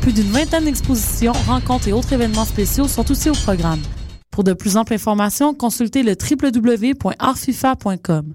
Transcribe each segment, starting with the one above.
Plus d'une vingtaine d'expositions, rencontres et autres événements spéciaux sont aussi au programme. Pour de plus amples informations, consultez le www.artfifa.com.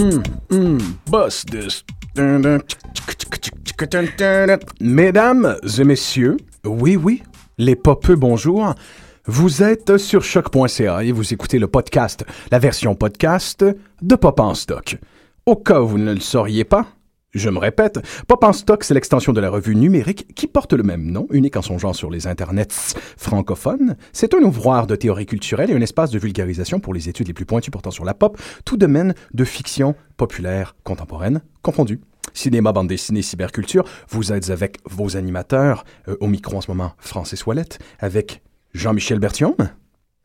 Hum, hum. Mesdames et messieurs, oui, oui, les popeux, bonjour. Vous êtes sur choc.ca et vous écoutez le podcast, la version podcast de Pop en stock. Au cas où vous ne le sauriez pas, je me répète, Pop en stock, c'est l'extension de la revue numérique qui porte le même nom, unique en son genre sur les internets francophones. C'est un ouvroir de théorie culturelle et un espace de vulgarisation pour les études les plus pointues portant sur la pop, tout domaine de fiction populaire contemporaine confondu. Cinéma, bande dessinée, cyberculture, vous êtes avec vos animateurs, euh, au micro en ce moment, Francis Ouellette, avec Jean-Michel Berthiaume.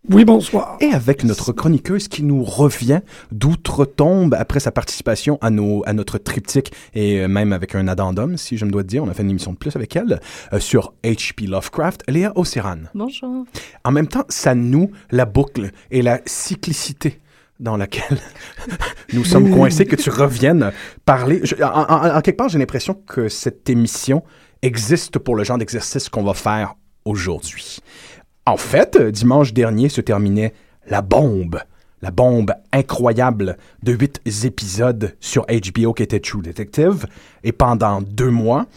Oui, bonsoir. Et avec notre chroniqueuse qui nous revient d'outre-tombe après sa participation à, nos, à notre triptyque et même avec un addendum, si je me dois te dire. On a fait une émission de plus avec elle euh, sur H.P. Lovecraft, Léa Océran. Bonjour. En même temps, ça noue la boucle et la cyclicité dans laquelle nous sommes coincés, que tu reviennes parler. Je- en, en- en quelque part, j'ai l'impression que cette émission existe pour le genre d'exercice qu'on va faire aujourd'hui. En fait, euh, dimanche dernier se terminait La Bombe. La bombe incroyable de huit épisodes sur HBO qui était True Detective. Et pendant deux mois,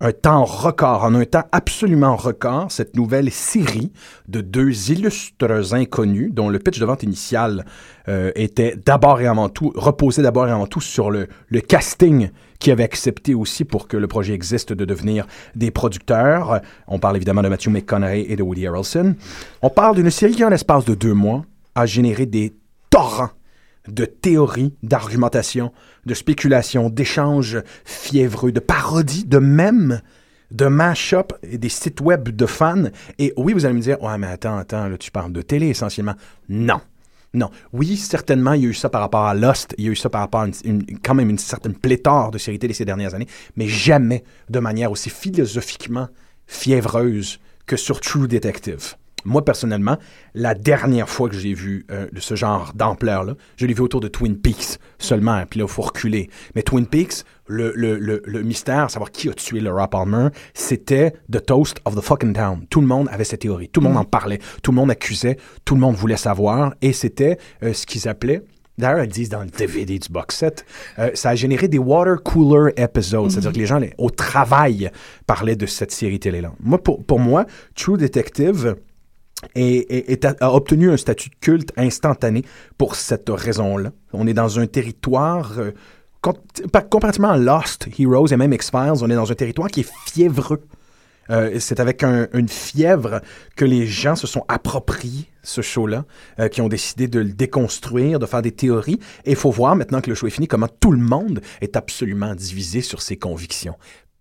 un temps record, en un temps absolument record, cette nouvelle série de deux illustres inconnus dont le pitch de vente initial euh, était d'abord et avant tout, reposait d'abord et avant tout sur le, le casting qui avait accepté aussi pour que le projet existe de devenir des producteurs. On parle évidemment de Matthew McConaughey et de Woody Harrelson. On parle d'une série qui, en l'espace de deux mois, a généré des torrents de théories, d'argumentation, de spéculation, d'échanges fiévreux, de parodies, de mèmes, de mash-up et des sites web de fans. Et oui, vous allez me dire, ouais, mais attends, attends, là, tu parles de télé essentiellement. Non. Non. Oui, certainement, il y a eu ça par rapport à Lost, il y a eu ça par rapport à une, quand même une certaine pléthore de séries télé ces dernières années, mais jamais de manière aussi philosophiquement fiévreuse que sur True Detective. Moi, personnellement, la dernière fois que j'ai vu euh, ce genre d'ampleur-là, je l'ai vu autour de Twin Peaks seulement, puis là, il faut reculer. Mais Twin Peaks, le, le, le, le mystère, savoir qui a tué Laura Palmer, c'était the toast of the fucking town. Tout le monde avait cette théorie, tout le monde en parlait, tout le monde accusait, tout le monde voulait savoir, et c'était euh, ce qu'ils appelaient D'ailleurs, ils disent dans le DVD du box set, euh, ça a généré des water cooler episodes, c'est-à-dire que les gens les- au travail parlaient de cette série télé-là. Moi, pour, pour moi, True Detective a, a obtenu un statut de culte instantané pour cette raison-là. On est dans un territoire euh, comparativement à Lost, Heroes et même X-Files, on est dans un territoire qui est fiévreux. Euh, c'est avec une fièvre que les gens se sont appropriés ce show-là, euh, qui ont décidé de le déconstruire, de faire des théories. Et il faut voir maintenant que le show est fini comment tout le monde est absolument divisé sur ses convictions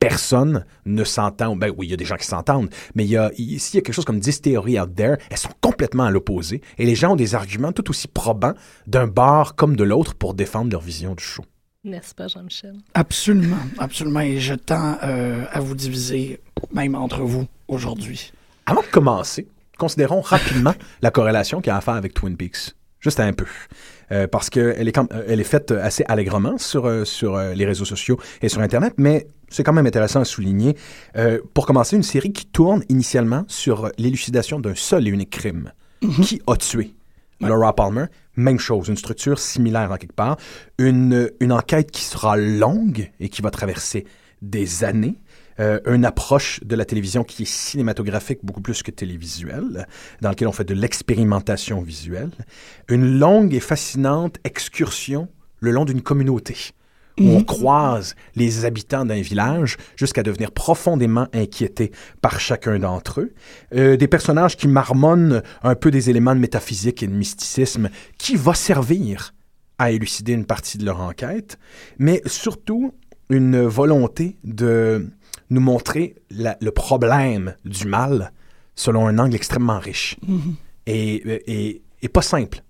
personne ne s'entend. Ben oui, il y a des gens qui s'entendent, mais il y a, ici, il y a quelque chose comme 10 théories out there. Elles sont complètement à l'opposé. Et les gens ont des arguments tout aussi probants d'un bar comme de l'autre pour défendre leur vision du show. N'est-ce pas, Jean-Michel? Absolument, absolument. Et je tends euh, à vous diviser, même entre vous, aujourd'hui. Avant de commencer, considérons rapidement la corrélation qu'il y a à faire avec Twin Peaks. Juste un peu. Euh, parce qu'elle est, euh, elle est faite assez allègrement sur, sur les réseaux sociaux et sur Internet, mais c'est quand même intéressant à souligner. pour commencer, une série qui tourne initialement sur l'élucidation d'un seul et unique crime. Mhm. Qui a tué Laura Palmer, même chose, une structure similaire en quelque part. Une, une enquête qui sera longue et qui va traverser des années. Euh, une approche de la télévision qui est cinématographique beaucoup plus que télévisuelle, dans laquelle on fait de l'expérimentation visuelle. Une longue et fascinante excursion le long d'une communauté où on mhm. croise les habitants d'un village jusqu'à devenir profondément inquiétés par chacun d'entre eux. Euh, des personnages qui marmonnent un peu des éléments de métaphysique et de mysticisme qui va servir à élucider une partie de leur enquête, mais surtout une volonté de nous montrer le problème du mal selon un angle extrêmement riche mhm. et, et pas simple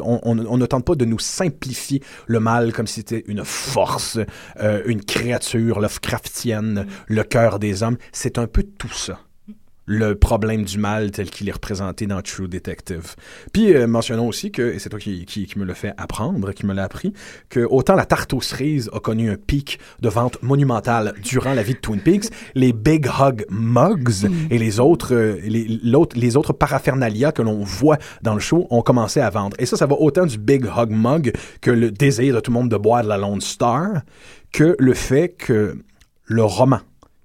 on, ne tente pas de nous simplifier le mal comme si c'était une force, euh, une créature Lovecraftienne, le cœur des hommes. C'est un peu tout ça le problème du mal tel qu'il est représenté dans True Detective. Puis euh, mentionnons aussi que, et c'est toi qui, qui, me le fait apprendre, qui me l'a appris, que autant la tarte aux cerises a connu un pic de vente monumental durant la vie de Twin Peaks, les Big Hug Mugs et les autres, euh, les, les autres paraphernalia que l'on voit dans le show ont commencé à vendre. Et ça, ça va autant du Big Hug Mug que le désir de tout le monde de boire de la Lone Star, que le fait que le roman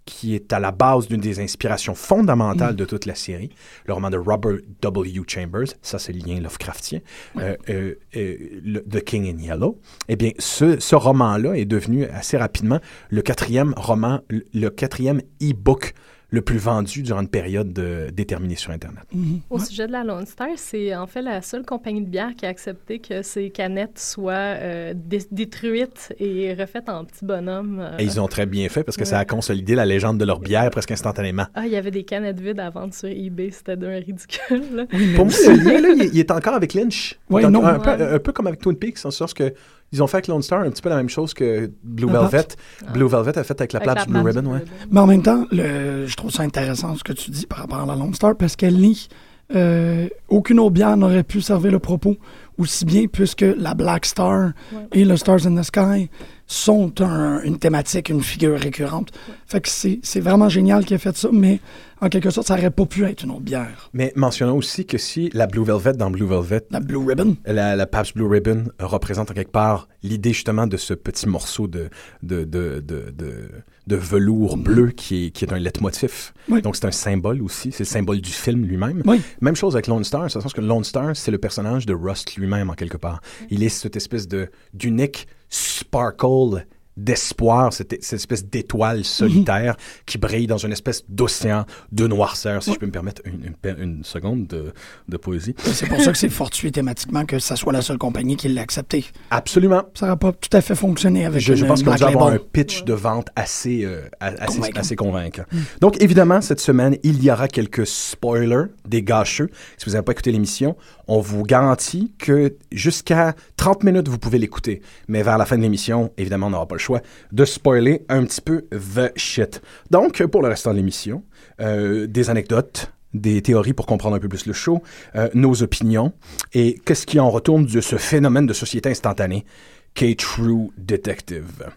qui est à la base d'une des inspirations fondamentales de toute la série, le roman de Robert W. Chambers, ça c'est le lien Lovecraftien, euh, euh, euh, The King in Yellow, eh bien ce, ce roman-là est devenu assez rapidement le quatrième roman, le quatrième e-book le plus vendu durant une période déterminée sur Internet. Mhm. Au sujet de la Lone Star, c'est en fait la seule compagnie de bière qui a accepté que ces canettes soient euh, détruites et refaites en petits bonhommes. Euh. Et ils ont très bien fait parce que ça a consolidé la légende de leur bière presque instantanément. Ah, il y avait des canettes vides à vendre sur eBay, c'était d'un ridicule. Pour moi, le lien, là, il, est encore avec Lynch. Oui, non. Un, peu, un, peu, comme avec Twin Peaks, en sorte que ils ont fait avec Lone Star un petit peu la même chose que Blue Velvet. Blue Velvet a fait avec la plage Blue Ribbon, ouais. Mais en même temps, le, je trouve ça intéressant ce que tu dis par rapport à la Lone Star parce qu'elle nie euh, aucune autre bière n'aurait pu servir le propos aussi bien puisque la Black Star et le Stars in the Sky sont une thématique, une figure récurrente. Fait que c'est vraiment génial qu'il ait fait ça, mais en quelque sorte, ça n'aurait pas pu être une autre bière. Mais mentionnons aussi que si la Blue Velvet dans Blue Velvet... La Blue Ribbon. La, la Pabst Blue Ribbon représente en quelque part l'idée justement de ce petit morceau de, de, de, de, velours bleu qui est, qui est un leitmotiv. Donc c'est un symbole aussi, c'est le symbole du film lui-même. Même chose avec Lone Star, c'est sens que Lone Star, c'est le personnage de Rust lui-même en quelque part. Il est cette espèce de d'unique sparkle d'espoir, cette, espèce d'étoile solitaire qui brille dans une espèce d'océan de noirceur, si je peux me permettre une, une, seconde de, de poésie. C'est pour ça que c'est fortuit thématiquement que ça soit la seule compagnie qui l'a accepté. Absolument. Ça n'aurait pas tout à fait fonctionné avec Je, je pense qu'on doit avoir un pitch de vente assez, euh, assez, convaincant. assez convaincant. Donc, évidemment, cette semaine, il y aura quelques spoilers, des gâcheux. Si vous n'avez pas écouté l'émission, on vous garantit que jusqu'à 30 minutes, vous pouvez l'écouter. Mais vers la fin de l'émission, évidemment, on n'aura pas le choix de spoiler un petit peu the shit. Donc, pour le restant de l'émission, euh, des anecdotes, des théories pour comprendre un peu plus le show, euh, nos opinions et qu'est-ce qui en retourne de ce phénomène de société instantanée qu'est True Detective.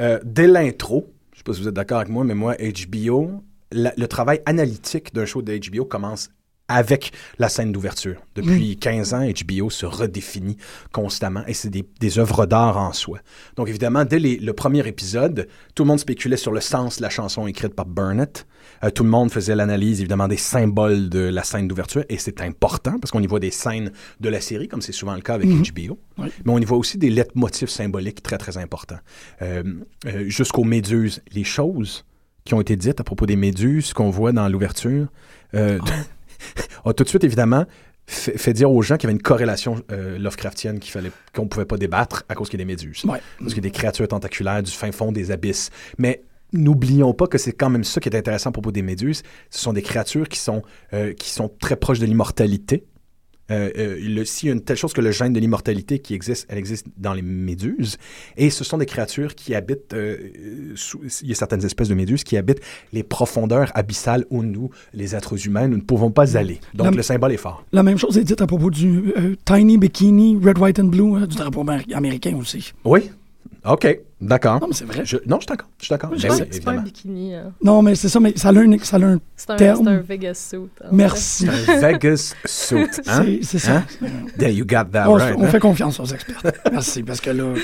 Euh, dès l'intro, je ne sais pas si vous êtes d'accord avec moi, mais moi, HBO, le travail analytique d'un show de HBO commence avec la scène d'ouverture. Depuis 15 ans, HBO se redéfinit constamment et c'est des, des œuvres d'art en soi. Donc évidemment, dès les- le premier épisode, tout le monde spéculait sur le sens de la chanson écrite par Burnett. Euh, tout le monde faisait l'analyse évidemment des symboles de la scène d'ouverture et c'est important parce qu'on y voit des scènes de la série, comme c'est souvent le cas avec HBO. Oui. Mais on y voit aussi des leitmotifs symboliques très très importants. Euh, euh, Jusqu'aux méduses, les choses qui ont été dites à propos des méduses qu'on voit dans l'ouverture, euh, a tout de suite, évidemment, fait, fait dire aux gens qu'il y avait une corrélation euh, Lovecraftienne qu'il fallait qu'on pouvait pas débattre à cause qu'il y a des méduses. Ouais. Parce qu'il y a des créatures tentaculaires du fin fond des abysses. Mais n'oublions pas que c'est quand même ça qui est intéressant à propos des méduses. Ce sont des créatures qui sont, euh, qui sont très proches de l'immortalité. Euh, euh, S'il y a une telle chose que le gène de l'immortalité qui existe, elle existe dans les méduses. Et ce sont des créatures qui habitent, euh, sous- il y a certaines espèces de méduses qui habitent les profondeurs abyssales où nous, les êtres humains, nous ne pouvons pas aller. Donc La- le symbole est fort. La même chose est dite à propos du euh, Tiny Bikini Red, White and Blue euh, du drapeau américain aussi. Oui? OK. D'accord. Non, mais c'est vrai. Je- non, je suis d'accord. Je suis d'accord. C'est pas, oui, c'est pas un bikini. hein. Non, mais c'est ça, mais ça a un, ça a un C'est un, Terme. c'est un Vegas suit. en merci. Un Vegas suit. Hein? C'est c'est ça. Hein? There you got that on, right. on hein? fait confiance aux experts. Merci, parce que là,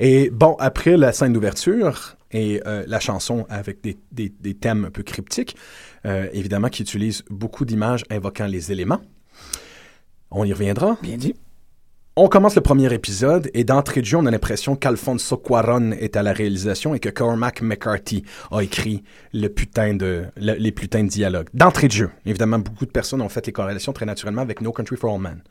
Et bon, après la scène d'ouverture et euh, la chanson avec des, des- des thèmes un peu cryptiques, euh, évidemment, qui utilise beaucoup d'images invoquant les éléments. On y reviendra. bien dit. On commence le premier épisode et d'entrée de jeu, on a l'impression qu'Alfonso Cuaron est à la réalisation et que Cormac McCarthy a écrit le putain de, le- les putains de dialogues. D'entrée de jeu, évidemment, beaucoup de personnes ont fait les corrélations très naturellement avec No Country for All Men.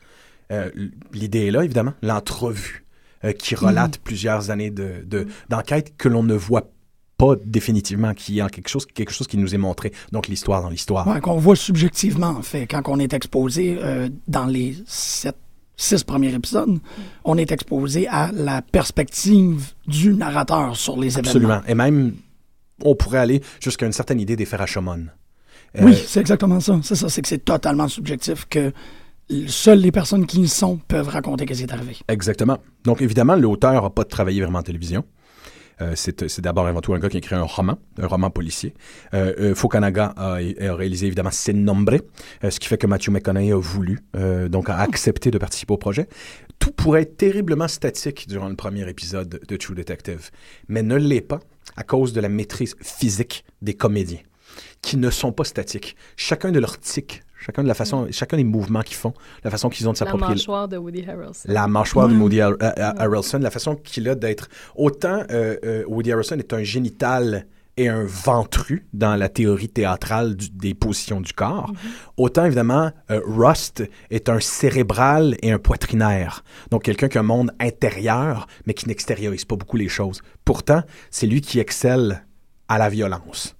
Euh, L'idée est là, évidemment, l'entrevue euh, qui relate plusieurs années de- de- d'enquête que l'on ne voit pas définitivement, qui est en quelque chose, quelque chose qui nous est montré. Donc l'histoire dans l'histoire. Ouais, qu'on voit subjectivement, en fait, quand on est exposé euh, dans les sept, six premiers épisodes, on est exposé à la perspective du narrateur sur les événements. Absolument. Et même, on pourrait aller jusqu'à une certaine idée des Ferrachomon. Euh, Oui, c'est exactement ça. C'est ça, c'est que c'est totalement subjectif que seules les personnes qui y sont peuvent raconter ce qui est arrivé. Exactement. Donc, évidemment, l'auteur n'a pas travaillé vraiment en télévision. Euh, c'est d'abord avant tout un gars qui a écrit un roman, un roman policier. Euh, euh, Fukunaga a, a réalisé évidemment Sin Nombre, ce qui fait que Matthew McConaughey a voulu, donc a accepté de participer au projet. Tout pourrait être terriblement statique durant le premier épisode de True Detective, mais ne l'est pas à cause de la maîtrise physique des comédiens, qui ne sont pas statiques. Chacun de leurs tics, chacun de la façon, chacun des mouvements qu'ils font, la façon qu'ils ont de La s'approprier mâchoire de Woody Harrelson. la mâchoire de Woody Har- Har- Har- Harrelson, la façon qu'il a d'être... Autant euh, euh, Woody Harrelson est un génital et un ventru dans la théorie théâtrale du- des positions du corps, autant évidemment euh, Rust est un cérébral et un poitrinaire. Donc quelqu'un qui a un monde intérieur, mais qui n'extériorise pas beaucoup les choses. Pourtant, c'est lui qui excelle à la violence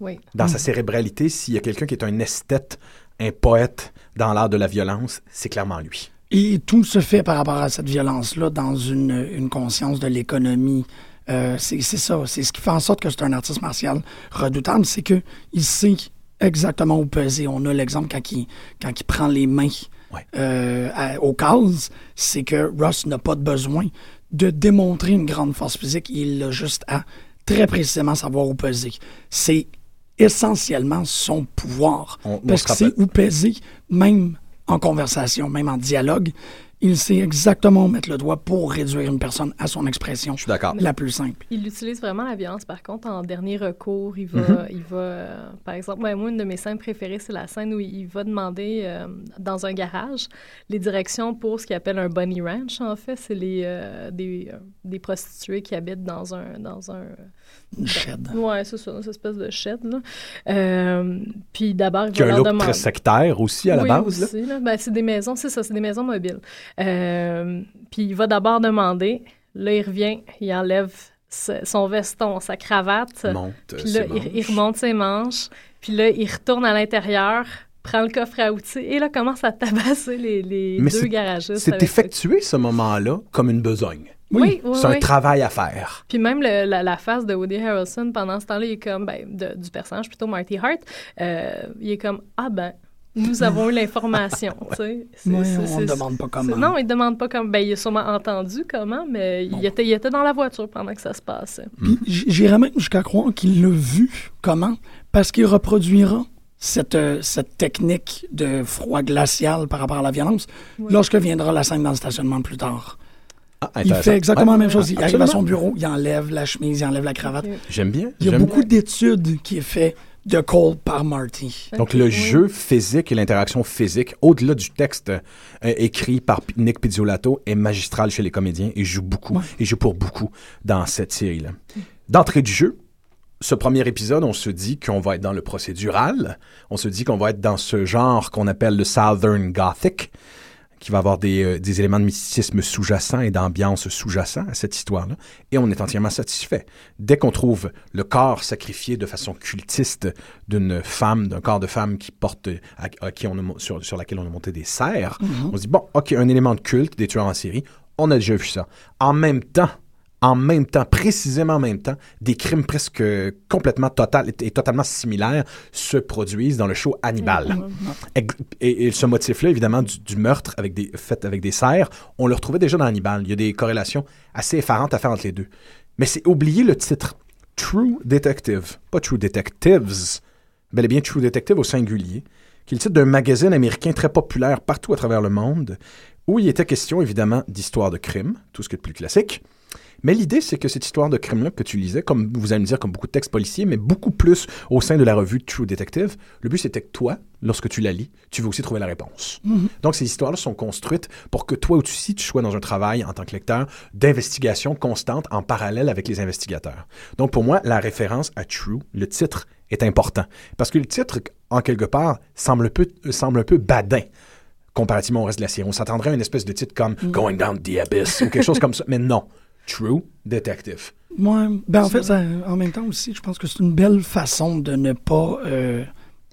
Oui. dans sa cérébralité, s'il y a quelqu'un qui est un esthète, un poète dans l'art de la violence, c'est clairement lui. Et tout se fait par rapport à cette violence-là dans une, une conscience de l'économie. Euh, c'est ça. C'est ce qui fait en sorte que c'est un artiste martial redoutable, c'est que il sait exactement où peser. On a l'exemple quand il, quand il prend les mains Ouais. euh, à- aux cases, c'est que Ross n'a pas de besoin de démontrer une grande force physique. Il a juste à très précisément savoir où peser. C'est essentiellement son pouvoir. On- parce sait rappelle- où peser, même en conversation, même en dialogue. Il sait exactement où mettre le doigt pour réduire une personne à son expression Je suis d'accord. la plus simple. Il utilise vraiment la violence, par contre, en dernier recours. Il va, Mm-hmm. il va euh, par exemple, moi, une de mes scènes préférées, c'est la scène où il va demander euh, dans un garage les directions pour ce qu'il appelle un bunny ranch, en fait. C'est les, euh, des, euh, des prostituées qui habitent dans un... Dans un Une shed. ouais, c'est ça, une espèce de shed, là. Euh, puis d'abord, il Qui a va un leur look demander... très sectaire aussi à la oui, base. aussi, là. Ben, c'est des maisons, c'est ça, c'est des maisons mobiles. Euh, puis il va d'abord demander, là, il revient, il enlève ce- son veston, sa cravate, Monte, puis là, ses il, il remonte ses manches, puis là, il retourne à l'intérieur, prend le coffre à outils, et là, commence à tabasser les, les Mais deux c'est- garagistes. C'est effectué ce moment-là comme une besogne. Oui, oui, c'est un oui. travail à faire. Puis même le- la, la face de Woody Harrelson pendant ce temps-là, il est comme, ben, de- du personnage plutôt Marty Hart, euh, il est comme, ah ben, nous avons eu l'information, tu sais. C'est- Oui, c'est- on ne demande pas comment. Non, il demande pas comme, ben, il a sûrement entendu comment, mais il, était, il était dans la voiture pendant que ça se passait. Puis j- j'irais même jusqu'à croire qu'il l'a vu comment, parce qu'il reproduira cette, euh, cette technique de froid glacial par rapport à la violence lorsque viendra la scène dans le stationnement plus tard. Ah, Il fait exactement Ouais, la même chose. Il arrive à son bureau, il enlève la chemise, il enlève la cravate. J'aime bien. Il y a beaucoup d'études qui est fait de Cole par Marty. Donc, le oui. jeu physique et l'interaction physique, au-delà du texte euh, écrit par Nick Pizzolatto, est magistral chez les comédiens et joue beaucoup, Ouais. et joue pour beaucoup dans cette série-là. D'entrée du jeu, ce premier épisode, on se dit qu'on va être dans le procédural, on se dit qu'on va être dans ce genre qu'on appelle le Southern Gothic, qui va avoir des, euh, des éléments de mysticisme sous-jacent et d'ambiance sous-jacent à cette histoire-là. Et on est entièrement satisfait. Dès qu'on trouve le corps sacrifié de façon cultiste d'une femme, d'un corps de femme qui porte, à, à qui on a sur, sur laquelle on a monté des serres, on se dit, bon, OK, un élément de culte des tueurs en série, on a déjà vu ça. En même temps, en même temps, précisément en même temps, des crimes presque complètement total et, totalement similaires se produisent dans le show Hannibal. Ex- Et, et ce motif-là, évidemment, du, du meurtre avec des, fait avec des serres, on le retrouvait déjà dans Hannibal. Il y a des corrélations assez effarantes à faire entre les deux. Mais c'est oublier le titre. True Detective. Pas True Detectives, bel et bien True Detective au singulier, qui est le titre d'un magazine américain très populaire partout à travers le monde, où il était question, évidemment, d'histoire de crime, tout ce qui est de plus classique. Mais l'idée, c'est que cette histoire de crime-là que tu lisais, comme vous allez me dire, comme beaucoup de textes policiers, mais beaucoup plus au sein de la revue True Detective, le but c'était que toi, lorsque tu la lis, tu veux aussi trouver la réponse. Donc ces histoires-là sont construites pour que toi aussi, tu sois dans un travail en tant que lecteur d'investigation constante en parallèle avec les investigateurs. Donc pour moi, la référence à True, le titre, est important. Parce que le titre, en quelque part, semble un peu, semble un peu badin comparativement au reste de la série. On s'attendrait à une espèce de titre comme Going Down the Abyss ou quelque chose comme ça. Mais non. True Detective. Ben en fait, ça- en même temps aussi, je pense que c'est une belle façon de ne pas euh,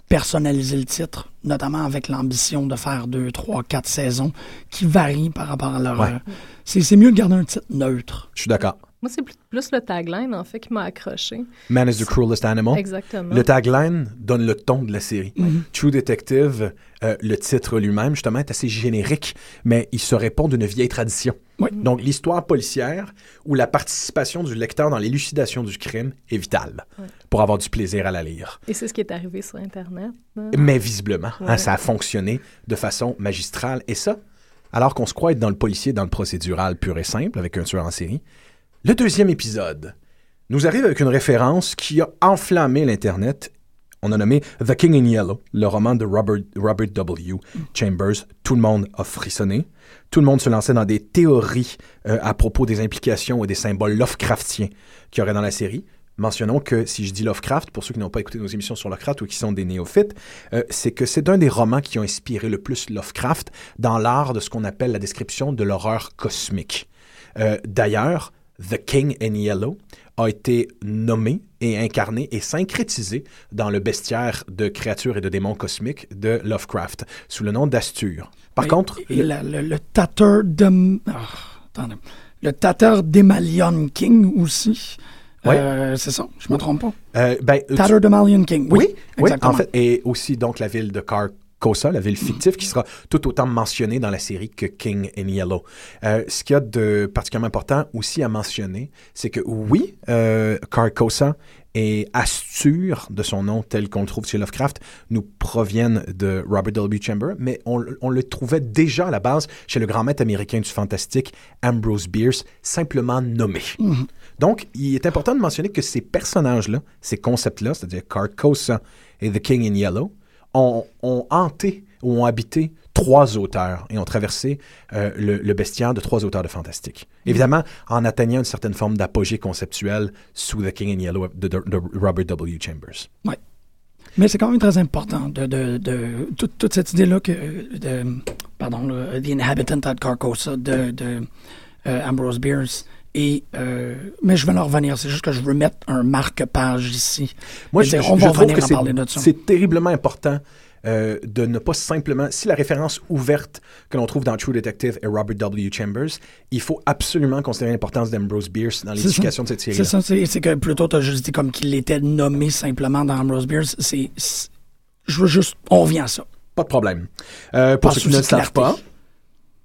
personnaliser le titre, notamment avec l'ambition de faire deux, trois, quatre saisons qui varient par rapport à leur. Ouais. euh, c'est c'est mieux de garder un titre neutre. Je suis d'accord. Moi, c'est plus, plus le tagline, en fait, qui m'a accroché. Man is the cruelest animal. Exactement. Le tagline donne le ton de la série. Mhm. True Detective, euh, le titre lui-même, justement, est assez générique, mais il se répond d'une vieille tradition. Oui. Donc, l'histoire policière où la participation du lecteur dans l'élucidation du crime est vitale Ouais. pour avoir du plaisir à la lire. Et c'est ce qui est arrivé sur Internet. là. Mais visiblement, hein, ça a fonctionné de façon magistrale. Et ça, alors qu'on se croit être dans le policier, dans le procédural pur et simple, avec un tueur en série, le deuxième épisode nous arrive avec une référence qui a enflammé l'Internet. On a nommé The King in Yellow, le roman de Robert, W. Chambers. Tout le monde a frissonné. Tout le monde se lançait dans des théories euh, à propos des implications et des symboles Lovecraftiens qu'il y aurait dans la série. Mentionnons que si je dis Lovecraft, pour ceux qui n'ont pas écouté nos émissions sur Lovecraft ou qui sont des néophytes, euh, c'est que c'est un des romans qui ont inspiré le plus Lovecraft dans l'art de ce qu'on appelle la description de l'horreur cosmique. Euh, D'ailleurs, The King in Yellow a été nommé et incarné et syncrétisé dans le bestiaire de créatures et de démons cosmiques de Lovecraft, sous le nom d'Astur. Par contre, Et la- le, le tateur de. ah. Le d'Emalion King aussi. Euh, c'est ça, je me trompe pas. euh, ben, de Malion King. Oui, Oui, oui, exactement. en fait, et aussi donc la ville de Carcosa, la ville fictive, qui sera tout autant mentionnée dans la série que King in Yellow. Euh, ce qu'il y a de particulièrement important aussi à mentionner, c'est que oui, euh, Carcosa et Astur, de son nom tel qu'on le trouve chez Lovecraft, nous proviennent de Robert W. Chamber, mais on, on le trouvait déjà à la base chez le grand maître américain du fantastique, Ambrose Bierce, simplement nommé. Donc, il est important de mentionner que ces personnages-là, ces concepts-là, c'est-à-dire Carcosa et The King in Yellow, ont, ont hanté ou ont habité trois auteurs et ont traversé euh, le, le bestiaire de trois auteurs de fantastique. Évidemment, en atteignant une certaine forme d'apogée conceptuelle sous The King in Yellow de, Robert W. Chambers. Mais c'est quand même très important de, toute, cette idée-là que pardon, le- The Inhabitant at Carcosa de, de euh, Ambrose Bierce. Et, euh, mais je vais en revenir. C'est juste que je veux mettre un marque-page ici. Moi, Je on je va trouve que c'est- parler de ça. c'est terriblement important euh, de ne pas simplement... Si la référence ouverte que l'on trouve dans True Detective est Robert W. Chambers, il faut absolument considérer l'importance d'Ambrose Bierce dans C'est l'édification de cette C'est série-là. ça, c'est c'est que plutôt tu as juste dit comme qu'il était nommé simplement dans Ambrose Bierce. C'est, c'est- je veux juste, on revient à ça. Pas de problème. Euh, pour Par ceux qui ne le savent pas,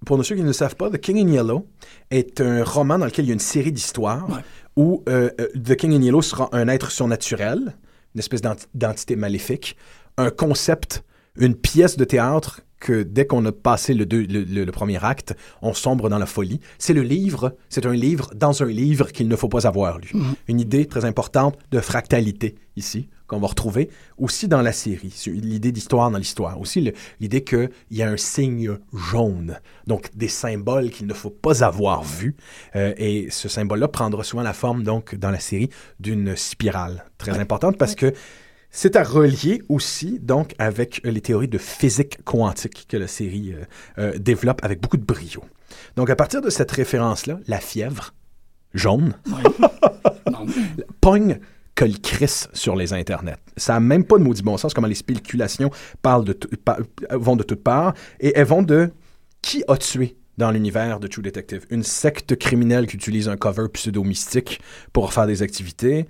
pour ceux qui ne le savent pas, The King in Yellow est un roman dans lequel il y a une série d'histoires Ouais. où euh, euh, The King in Yellow sera un être surnaturel, une espèce d'enti- d'entité maléfique. un concept, une pièce de théâtre que dès qu'on a passé le, deux- le, le- le premier acte, on sombre dans la folie. C'est le livre, c'est un livre dans un livre qu'il ne faut pas avoir lu. Une idée très importante de fractalité ici, qu'on va retrouver aussi dans la série. L'idée d'histoire dans l'histoire. Aussi l'idée qu'il y a un signe jaune, donc des symboles qu'il ne faut pas avoir vus. Euh, et ce symbole-là prendra souvent la forme, donc, dans la série, d'une spirale. Très importante parce que c'est à relier aussi donc avec les théories de physique quantique que la série euh, euh, développe avec beaucoup de brio. Donc à partir de cette référence-là, la fièvre jaune Non. pogne que le Chris sur les internets. Ça n'a même pas de maudit bon sens comment les spéculations parlent de tout- pa- vont de toutes parts et elles vont de qui a tué dans l'univers de True Detective? Une secte criminelle qui utilise un cover pseudo-mystique pour faire des activités.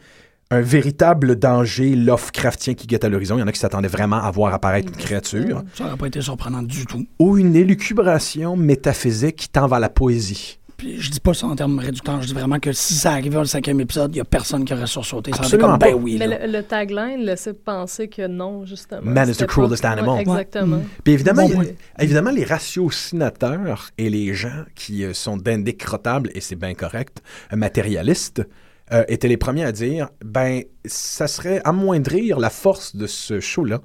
Un véritable danger Lovecraftien qui guette à l'horizon. Il y en a qui s'attendaient vraiment à voir apparaître une créature. Ça n'aurait pas été surprenant du tout. Ou une élucubration métaphysique qui tend vers la poésie. Puis je dis pas ça en termes réducteurs, je dis vraiment que si ça arrivait au cinquième épisode, il y a personne qui aurait sursauté. Ça comme, ben oui. Mais le, le tagline laissait penser que non, justement. Man is the cruelest animal. Ouais, exactement. Puis évidemment, Bon il évidemment, les ratiocinateurs et les gens qui euh, sont d'indécrottables, et c'est bien correct, euh, matérialistes, euh, étaient les premiers à dire ben, ça serait amoindrir la force de ce show-là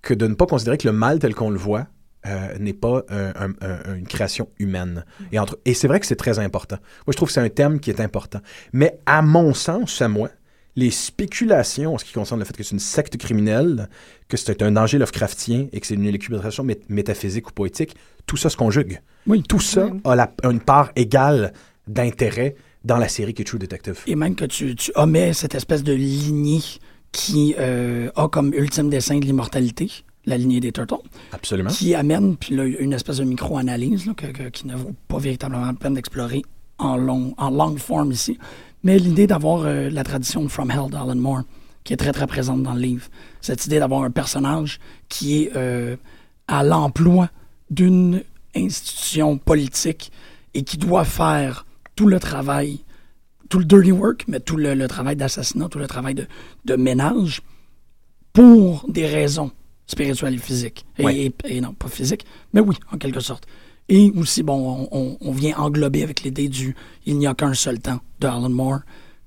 que de ne pas considérer que le mal tel qu'on le voit euh, n'est pas un- un- une création humaine. Et, entre- et c'est vrai que c'est très important. Moi, je trouve que c'est un thème qui est important. Mais à mon sens, à moi, les spéculations en ce qui concerne le fait que c'est une secte criminelle, que c'est un danger Lovecraftien et que c'est une élucubration mé- métaphysique ou poétique, tout ça se conjugue. Oui. Tout ça Oui. a la- une part égale d'intérêt dans la série qui est True Detective. Et même que tu, tu omets cette espèce de lignée qui euh, a comme ultime dessin de l'immortalité, la lignée des Turtles, Absolument. qui amène puis là, une espèce de micro-analyse là, que- que- qui ne vaut pas véritablement la peine d'explorer en, long, en longue forme ici. Mais l'idée d'avoir euh, la tradition de From Hell d'Alan Moore, qui est très très présente dans le livre. Cette idée d'avoir un personnage qui est euh, à l'emploi d'une institution politique et qui doit faire tout le travail, tout le dirty work, mais tout le, le travail d'assassinat, tout le travail de, de ménage pour des raisons spirituelles et physiques. Et, Ouais. et- et non, pas physiques, mais oui, en quelque sorte. Et aussi, bon, on, vient englober avec l'idée du il n'y a qu'un seul temps de Alan Moore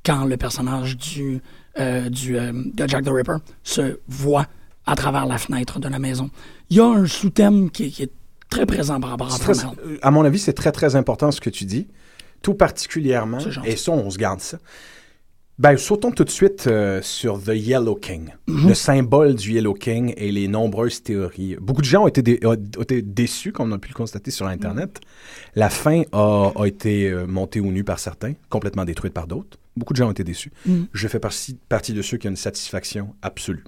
quand le personnage du, euh, du, euh, de Jack the Ripper se voit à travers la fenêtre de la maison. Il y a un sous-thème qui, est- qui est très présent par rapport à très- euh, à mon avis, c'est très, très important ce que tu dis. Tout particulièrement, et ça, on se garde ça. Ben, sautons tout de suite euh, sur The Yellow King, Mhm. le symbole du Yellow King et les nombreuses théories. Beaucoup de gens ont été, dé- ont- ont été déçus, comme on a pu le constater sur Internet. La fin a, a été euh, montée au nu par certains, complètement détruite par d'autres. Beaucoup de gens ont été déçus. Mhm. Je fais partie, partie de ceux qui ont une satisfaction absolue.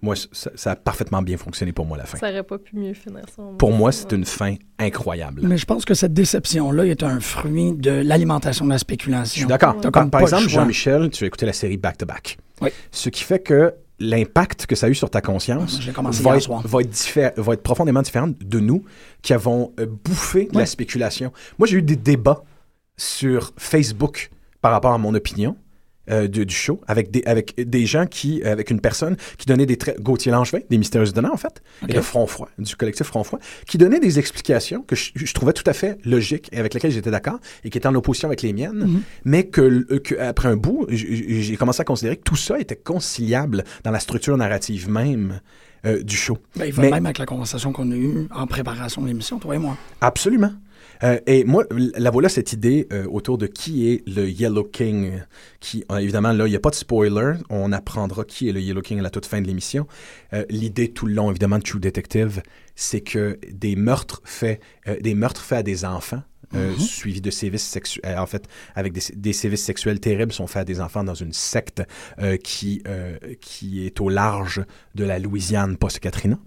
Moi, ça, ça a parfaitement bien fonctionné pour moi, la fin. Ça aurait pas pu mieux finir ça. Pour moi, c'est Ouais. une fin incroyable. Mais je pense que cette déception-là est un fruit de l'alimentation de la spéculation. Je suis d'accord. T'as Par, exemple. Jean-Michel, tu as écouté la série Back to Back. Oui. Ce qui fait que l'impact que ça a eu sur ta conscience Ouais, commencé va être, soir. va, être diffé- va être profondément différent de nous qui avons euh, bouffé la Ouais. spéculation. Moi, j'ai eu des débats sur Facebook par rapport à mon opinion. Euh, du, du show avec des avec des gens qui euh, avec une personne qui donnait des traits Gauthier Langevin des mystérieux donnants en fait et de Front Froid du collectif Front Froid qui donnait des explications que je, je trouvais tout à fait logiques et avec lesquelles j'étais d'accord et qui étaient en opposition avec les miennes Mhm. mais que, euh, que après un bout j'ai commencé à considérer que tout ça était conciliable dans la structure narrative même euh, du show Ben, il va Mais- même avec la conversation qu'on a eue en préparation de l'émission, toi et moi. Absolument. Euh, et moi, la voilà cette idée euh, autour de qui est le Yellow King. Qui, euh, évidemment, là, il n'y a pas de spoiler. On apprendra qui est le Yellow King à la toute fin de l'émission. Euh, L'idée tout le long, évidemment, de True Detective, c'est que des meurtres faits, euh, des meurtres faits à des enfants, euh, suivis de sévices sexuels, en fait, avec des, des sévices sexuels terribles, sont faits à des enfants dans une secte euh, qui, euh, qui est au large de la Louisiane post-Katrina.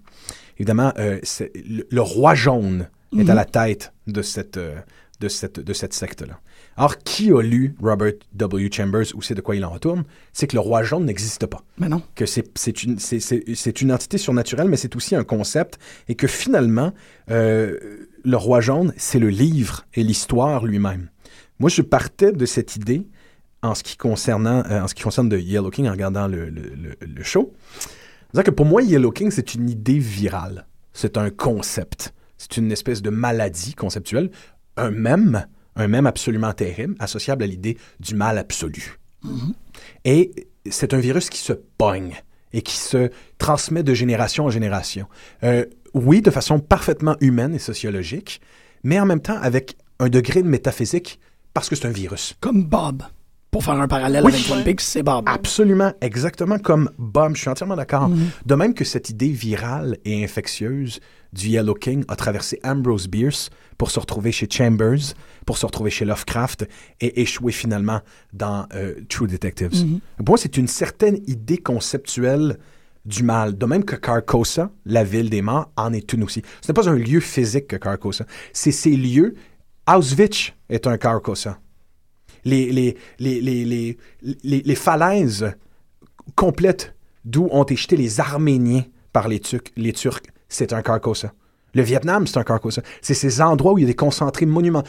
Évidemment, euh, c'est- le, le roi jaune est à la tête de cette, euh, de cette, de cette secte-là. Alors, qui a lu Robert W. Chambers ou c'est de quoi il en retourne? C'est que le roi jaune n'existe pas. Mais non. Que c'est c'est une, c'est- c'est- c'est une entité surnaturelle, mais c'est aussi un concept. Et que finalement, euh, le roi jaune, c'est le livre et l'histoire lui-même. Moi, je partais de cette idée en ce qui, concernant, euh, en ce qui concerne The Yellow King en regardant le, le- le- le show, C'est-à-dire que pour moi, Yellow King, c'est une idée virale. C'est un concept. C'est une espèce de maladie conceptuelle. Un même, un même absolument terrible, associable à l'idée du mal absolu. Et c'est un virus qui se pogne et qui se transmet de génération en génération. Euh, oui, de façon parfaitement humaine et sociologique, mais en même temps avec un degré de métaphysique parce que c'est un virus. Comme Bob. Pour faire un parallèle Oui. avec Twin Peaks, c'est Bob. Absolument, exactement comme Bob, je suis entièrement d'accord. Mhm. De même que cette idée virale et infectieuse du Yellow King a traversé Ambrose Bierce pour se retrouver chez Chambers, pour se retrouver chez Lovecraft et échouer finalement dans euh, True Detectives. Mhm. Pour moi, c'est une certaine idée conceptuelle du mal. De même que Carcosa, la ville des morts, en est une aussi. Ce n'est pas un lieu physique que Carcosa. C'est ces lieux. Auschwitz est un Carcosa. Les, les, les, les, les, les, les falaises complètes d'où ont été jetés les Arméniens par les Turcs, les Turcs c'est un Carcosa. Le Vietnam, c'est un Carcosa. C'est ces endroits où il y a des concentrés monuments.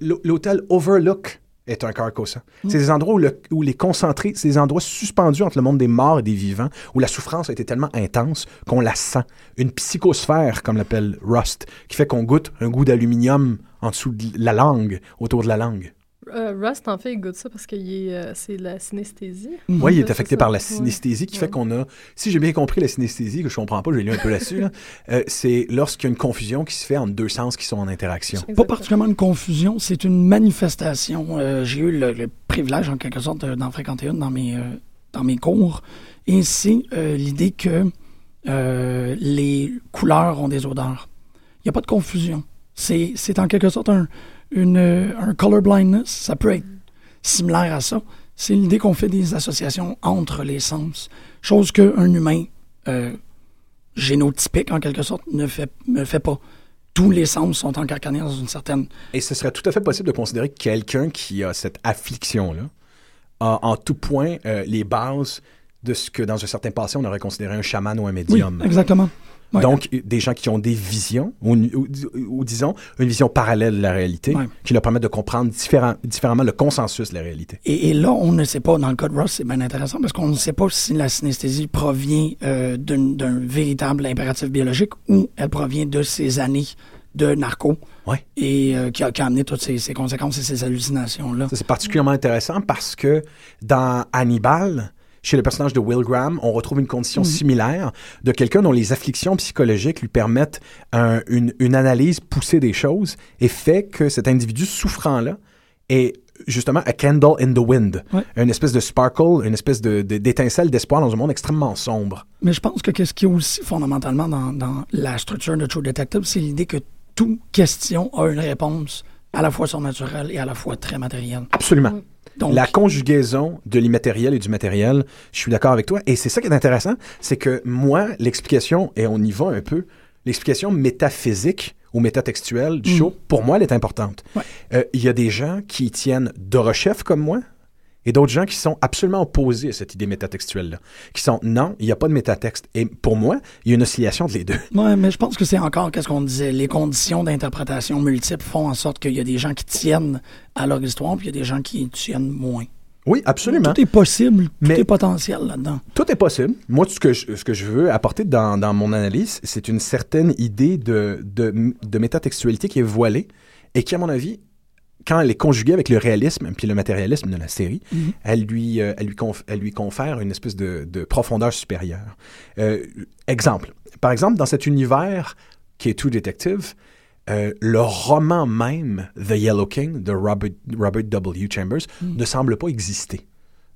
L'hôtel Overlook est un Carcosa. C'est des endroits où, le- où les concentrés, c'est des endroits suspendus entre le monde des morts et des vivants, où la souffrance a été tellement intense qu'on la sent. Une psychosphère, comme l'appelle Rust, qui fait qu'on goûte un goût d'aluminium en dessous de la langue, autour de la langue. Euh, Rust, en fait, il goûte ça parce que euh, c'est la synesthésie. Oui, il est affecté par la synesthésie qui fait qu'on a, si j'ai bien compris la synesthésie, que je comprends pas, je vais lu un peu là-dessus, là, euh, c'est lorsqu'il y a une confusion qui se fait entre deux sens qui sont en interaction. Pas Exactement. particulièrement une confusion, c'est une manifestation. Euh, J'ai eu le, le privilège, en quelque sorte, de- d'en fréquenter une dans mes, euh, dans mes cours. Et c'est euh, l'idée que euh, les couleurs ont des odeurs. Il n'y a pas de confusion. C'est c'est en quelque sorte un, une, euh, un color blindness. Ça peut être similaire à ça. C'est l'idée qu'on fait des associations entre les sens. Chose qu'un humain euh, génotypique, en quelque sorte, ne fait, ne fait pas. Tous les sens sont encarcanés dans une certaine Et ce serait tout à fait possible de considérer que quelqu'un qui a cette affliction-là a en tout point euh, les bases de ce que dans un certain passé on aurait considéré un chaman ou un Oui, médium. exactement. Ouais. Donc, des gens qui ont des visions, ou, ou- ou disons, une vision parallèle de la réalité, Ouais. qui leur permettent de comprendre différemment le consensus de la réalité. Et, et là, on ne sait pas, dans le cas de Ross, c'est bien intéressant parce qu'on ne sait pas si la synesthésie provient euh, d'un véritable impératif biologique ou elle provient de ces années de narco Ouais. et euh, qui, a, qui a amené toutes ces, ces conséquences et ces hallucinations-là. C'est particulièrement intéressant parce que dans Hannibal, chez le personnage de Will Graham, on retrouve une condition similaire de quelqu'un dont les afflictions psychologiques lui permettent un- une, une analyse poussée des choses et fait que cet individu souffrant-là est justement a candle in the wind, Ouais. une espèce de sparkle, une espèce de- de- d'étincelle d'espoir dans un monde extrêmement sombre. Mais je pense que qu'est-ce qui est aussi fondamentalement dans, dans la structure de True Detective, c'est l'idée que toute question a une réponse à la fois surnaturelle et à la fois très matérielle. Absolument. Donc, La conjugaison de l'immatériel et du matériel, je suis d'accord avec toi. Et c'est ça qui est intéressant, c'est que moi, l'explication, et on y va un peu, l'explication métaphysique ou métatextuelle du show, pour moi, elle est importante. Ouais. Euh, Il y a des gens qui tiennent Dorochef comme moi, et d'autres gens qui sont absolument opposés à cette idée métatextuelle-là, qui sont non, il n'y a pas de métatexte. Et pour moi, il y a une oscillation de les deux. Ouais, mais je pense que c'est encore qu'est-ce qu'on disait. Les conditions d'interprétation multiples font en sorte qu'il y a des gens qui tiennent à leur histoire, puis il y a des gens qui tiennent moins. Oui, absolument. Tout est possible, tout Mais- est potentiel là-dedans. Tout est possible. Moi, ce que je, ce que je veux apporter dans, dans mon analyse, c'est une certaine idée de, de, de métatextualité qui est voilée et qui, à mon avis, quand elle est conjuguée avec le réalisme puis le matérialisme de la série, elle, lui, euh, elle, lui conf- elle lui confère une espèce de, de profondeur supérieure. Euh, exemple. Par exemple, dans cet univers qui est True Detective, euh, le roman même, The Yellow King, de Robert, Robert W. Chambers, ne semble pas exister.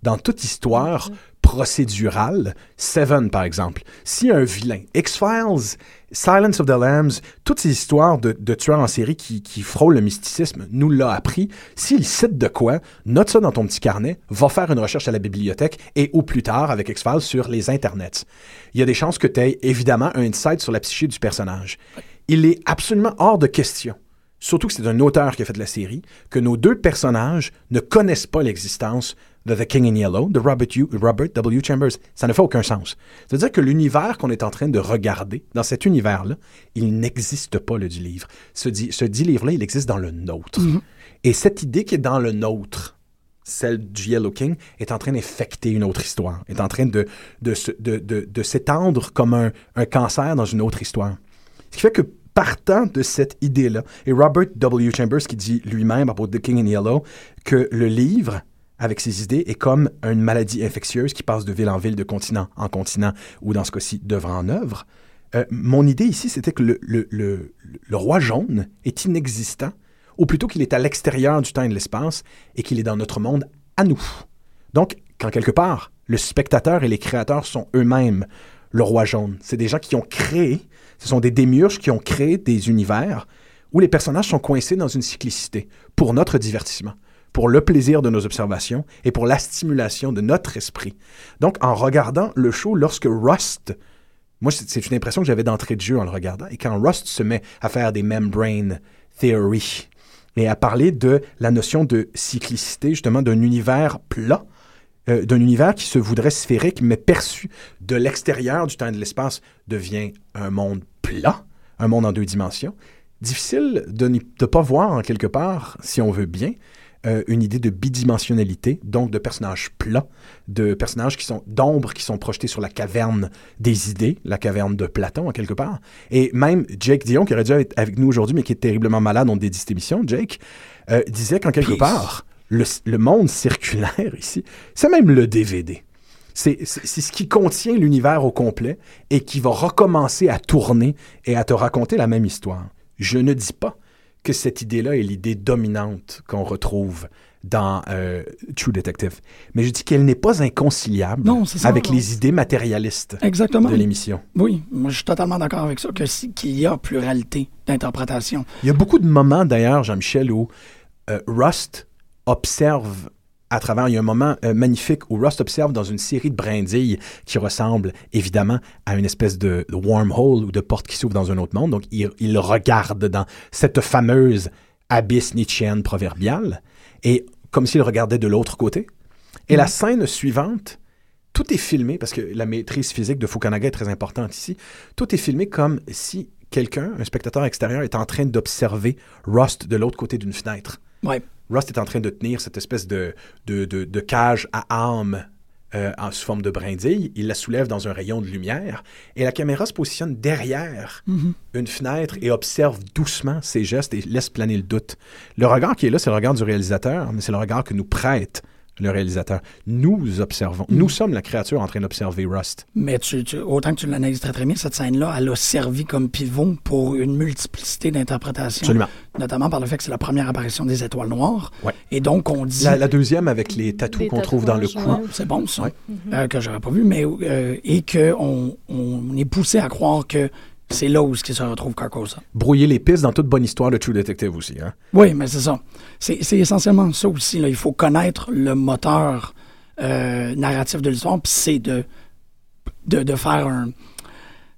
Dans toute histoire procédurale, Seven par exemple, si un vilain, X-Files, Silence of the Lambs, toutes ces histoires de, de tueurs en série qui, qui frôlent le mysticisme nous l'a appris. S'il cite de quoi, note ça dans ton petit carnet, va faire une recherche à la bibliothèque et au plus tard avec X-Files sur les internets. Il y a des chances que tu aies évidemment un insight sur la psyché du personnage. Il est absolument hors de question surtout que c'est un auteur qui a fait la série, que nos deux personnages ne connaissent pas l'existence de The King in Yellow, de Robert, U- Robert W. Chambers. Ça ne fait aucun sens. C'est-à-dire que l'univers qu'on est en train de regarder, dans cet univers-là, il n'existe pas, le dit livre. Ce dit, ce dit livre-là, il existe dans le nôtre. Et cette idée qui est dans le nôtre, celle du Yellow King, est en train d'infecter une autre histoire, est en train de, de, de, de- de s'étendre comme un, un cancer dans une autre histoire. Ce qui fait que partant de cette idée-là, et Robert W. Chambers qui dit lui-même à propos de The King in Yellow que le livre, avec ses idées, est comme une maladie infectieuse qui passe de ville en ville, de continent en continent, ou dans ce cas-ci, d'œuvre en œuvre. Euh, mon idée ici, c'était que le, le- roi jaune est inexistant, ou plutôt qu'il est à l'extérieur du temps et de l'espace, et qu'il est dans notre monde à nous. Donc, quand quelque part, le spectateur et les créateurs sont eux-mêmes le roi jaune. C'est des gens qui ont créé, ce sont des démiurges qui ont créé des univers où les personnages sont coincés dans une cyclicité pour notre divertissement, pour le plaisir de nos observations et pour la stimulation de notre esprit. Donc, en regardant le show, lorsque Rust, moi, c'est une impression que j'avais d'entrée de jeu en le regardant, et quand Rust se met à faire des membrane theory et à parler de la notion de cyclicité, justement, d'un univers plat, euh, d'un univers qui se voudrait sphérique, mais perçu de l'extérieur du temps et de l'espace, devient un monde plat, un monde en deux dimensions. Difficile de ne pas voir en quelque part, si on veut bien, euh, une idée de bidimensionnalité, donc de personnages plats, de personnages qui sont d'ombres qui sont projetés sur la caverne des idées, la caverne de Platon en quelque part. Et même Jake Dion, qui aurait dû être avec nous aujourd'hui, mais qui est terriblement malade, on dédie cette émission, Jake, euh, disait qu'en quelque Peace. part, le, le monde circulaire ici, c'est même le DVD. C'est ce qui contient l'univers au complet et qui va recommencer à tourner et à te raconter la même histoire. Je ne dis pas que cette idée-là est l'idée dominante qu'on retrouve dans euh, True Detective, mais je dis qu'elle n'est pas inconciliable Non, c'est ça, avec non. les idées matérialistes Exactement. de l'émission. Oui, moi je suis totalement d'accord avec ça, que si- qu'il y a pluralité d'interprétation. Il y a beaucoup de moments d'ailleurs, Jean-Michel, où euh, Rust observe à travers, il y a un moment euh, magnifique où Rust observe dans une série de brindilles qui ressemble évidemment à une espèce de, de wormhole ou de porte qui s'ouvre dans un autre monde. Donc il, il regarde dans cette fameuse abysse nietzschéenne proverbiale et comme s'il regardait de l'autre côté. Et la scène suivante, tout est filmé, parce que la maîtrise physique de Fukunaga est très importante ici, tout est filmé comme si quelqu'un, un spectateur extérieur, est en train d'observer Rust de l'autre côté d'une fenêtre. Ouais. Rust est en train de tenir cette espèce de, de, de- de cage à âme euh, en, sous forme de brindille. Il la soulève dans un rayon de lumière et la caméra se positionne derrière une fenêtre et observe doucement ses gestes et laisse planer le doute. Le regard qui est là, c'est le regard du réalisateur, mais c'est le regard que nous prête le réalisateur. Nous observons. Nous sommes la créature en train d'observer Rust. Mais tu, tu- autant que tu l'analyses très très bien, cette scène-là, elle a servi comme pivot pour une multiplicité d'interprétations. Absolument. Notamment par le fait que c'est la première apparition des étoiles noires. Ouais. Et donc, on dit... La, la deuxième avec les tatous qu'on trouve dans le cou. C'est bon, ça. Ouais. Euh, que j'aurais pas vu, mais euh, et qu'on on est poussé à croire que c'est là où ce se retrouve Carcosa. Brouiller les pistes dans toute bonne histoire de True Detective aussi. Hein? Oui, mais c'est ça. C'est essentiellement ça aussi. Là. Il faut connaître le moteur euh, narratif de l'histoire, puis c'est de, de, de faire un.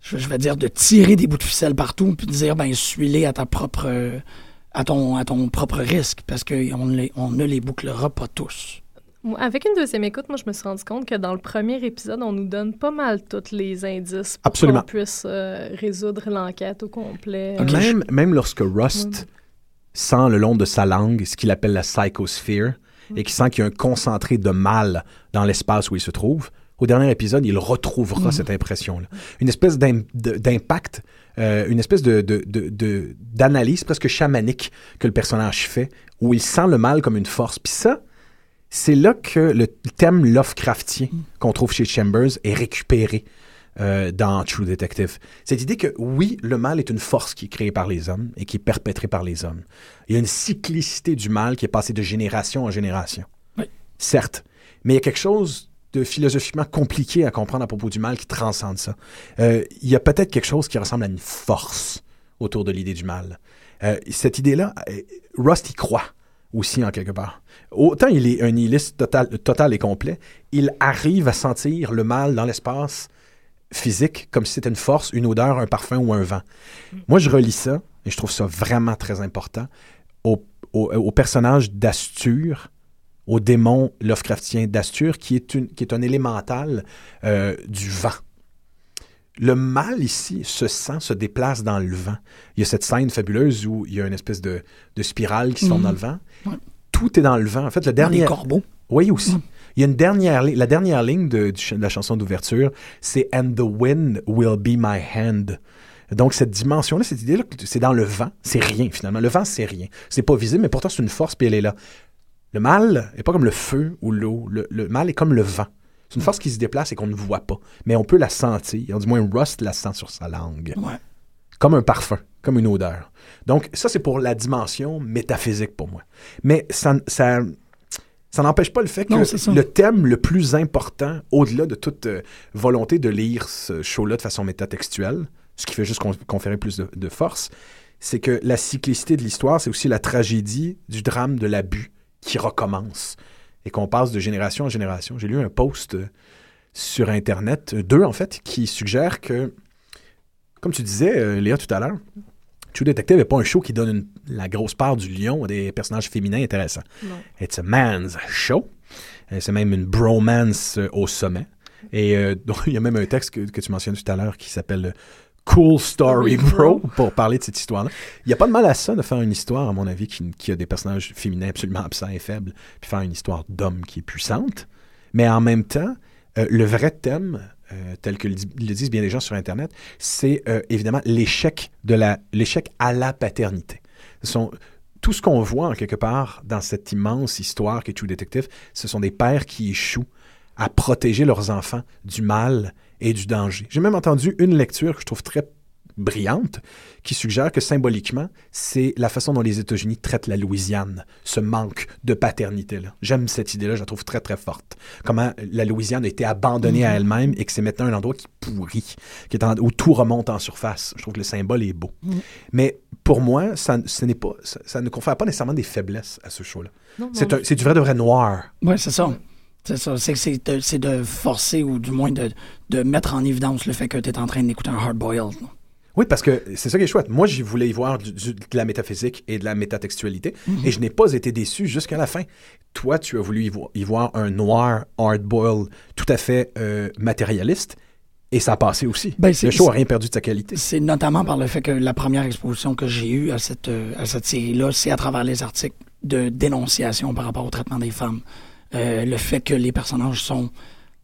Je, je vais dire de tirer des bouts de ficelle partout, puis de dire, ben, suis-les à ta propre. euh, à ton, à ton propre risque, parce qu'on on ne les bouclera pas tous. Avec une deuxième écoute, moi, je me suis rendu compte que dans le premier épisode, on nous donne pas mal tous les indices pour Absolument. qu'on puisse euh, résoudre l'enquête au complet. Même, même lorsque Rust sent le long de sa langue ce qu'il appelle la psychosphere et qu'il sent qu'il y a un concentré de mal dans l'espace où il se trouve, au dernier épisode, il retrouvera cette impression-là. Une espèce d'impact, euh, une espèce de, de- de- de- d'analyse presque chamanique que le personnage fait, où il sent le mal comme une force. Puis ça, c'est là que le thème Lovecraftien qu'on trouve chez Chambers est récupéré euh, dans True Detective. Cette idée que oui, le mal est une force qui est créée par les hommes et qui est perpétrée par les hommes. Il y a une cyclicité du mal qui est passée de génération en génération. Oui. Certes, mais il y a quelque chose de philosophiquement compliqué à comprendre à propos du mal qui transcende ça. Euh, il y a peut-être quelque chose qui ressemble à une force autour de l'idée du mal. Euh, cette idée-là, Rust y croit aussi en quelque part. Autant il est un nihiliste total, total et complet, il arrive à sentir le mal dans l'espace physique comme si c'était une force, une odeur, un parfum ou un vent. Moi, je relis ça et je trouve ça vraiment très important au, personnage d'Astur, au démon Lovecraftien d'Astur, qui, est qui est un élémental euh, du vent. Le mal ici se sent, se déplace dans le vent. Il y a cette scène fabuleuse où il y a une espèce de, de spirale qui se forme Mhm. dans le vent. Ouais. Tout est dans le vent. En fait, le dernier, les corbeaux. Oui, aussi. Il y a une dernière ligne, la dernière ligne de, la chanson d'ouverture, c'est And the wind will be my hand. Donc, cette dimension-là, cette idée-là, c'est dans le vent, c'est rien finalement. Le vent, c'est rien. C'est pas visible, mais pourtant, c'est une force, puis elle est là. Le mal n'est pas comme le feu ou l'eau. Le, le mal est comme le vent. C'est une force qui se déplace et qu'on ne voit pas. Mais on peut la sentir. Du moins, Rust la sent sur sa langue. Ouais. Comme un parfum, comme une odeur. Donc, ça, c'est pour la dimension métaphysique pour moi. Mais ça, ça, ça n'empêche pas le fait que Non, le thème le plus important, au-delà de toute euh, volonté de lire ce show-là de façon métatextuelle, ce qui fait juste con- conférer plus de, de force, c'est que la cyclicité de l'histoire, c'est aussi la tragédie du drame de l'abus qui recommence et qu'on passe de génération en génération. J'ai lu un post euh, sur Internet, euh, deux en fait, qui suggèrent que, comme tu disais, euh, Léa, tout à l'heure, True Detective n'est pas un show qui donne une- la grosse part du lion à des personnages féminins intéressants. Non. It's a man's show. C'est même une bromance au sommet. Et euh, donc, il y a même un texte que, que tu mentionnais tout à l'heure qui s'appelle Cool Story Bro pour parler de cette histoire-là. Il n'y a pas de mal à ça de faire une histoire, à mon avis, qui, qui a des personnages féminins absolument absents et faibles, puis faire une histoire d'homme qui est puissante. Mais en même temps, euh, le vrai thème, euh, tel que le, di- le disent bien des gens sur Internet, c'est euh, évidemment l'échec de la l'échec à la paternité. Ce sont tout ce qu'on voit en quelque part dans cette immense histoire qui est True Detective, ce sont des pères qui échouent à protéger leurs enfants du mal et du danger. J'ai même entendu une lecture que je trouve très brillante qui suggère que symboliquement, c'est la façon dont les États-Unis traitent la Louisiane, ce manque de paternité-là. J'aime cette idée-là, je la trouve très très forte. Comment la Louisiane a été abandonnée à elle-même et que c'est maintenant un endroit qui pourrit, qui est en- où tout remonte en surface. Je trouve que le symbole est beau. Mais pour moi, ça, ce n'est pas, ça, ça ne confère pas nécessairement des faiblesses à ce show-là. C'est du vrai de vrai noir. Oui, c'est ça. C'est ça. C'est de, forcer ou du moins de, de mettre en évidence le fait que tu es en train d'écouter un hard-boiled. Oui, parce que c'est ça qui est chouette. Moi, je voulais y voir du- du- de la métaphysique et de la métatextualité, et je n'ai pas été déçu jusqu'à la fin. Toi, tu as voulu y, vo- y voir un noir hard-boiled tout à fait euh, matérialiste, et ça a passé aussi. Ben, le show n'a rien perdu de sa qualité. C'est notamment par le fait que la première exposition que j'ai eue à cette, euh, à cette série-là, c'est à travers les articles de dénonciation par rapport au traitement des femmes. Euh, le fait que les personnages sont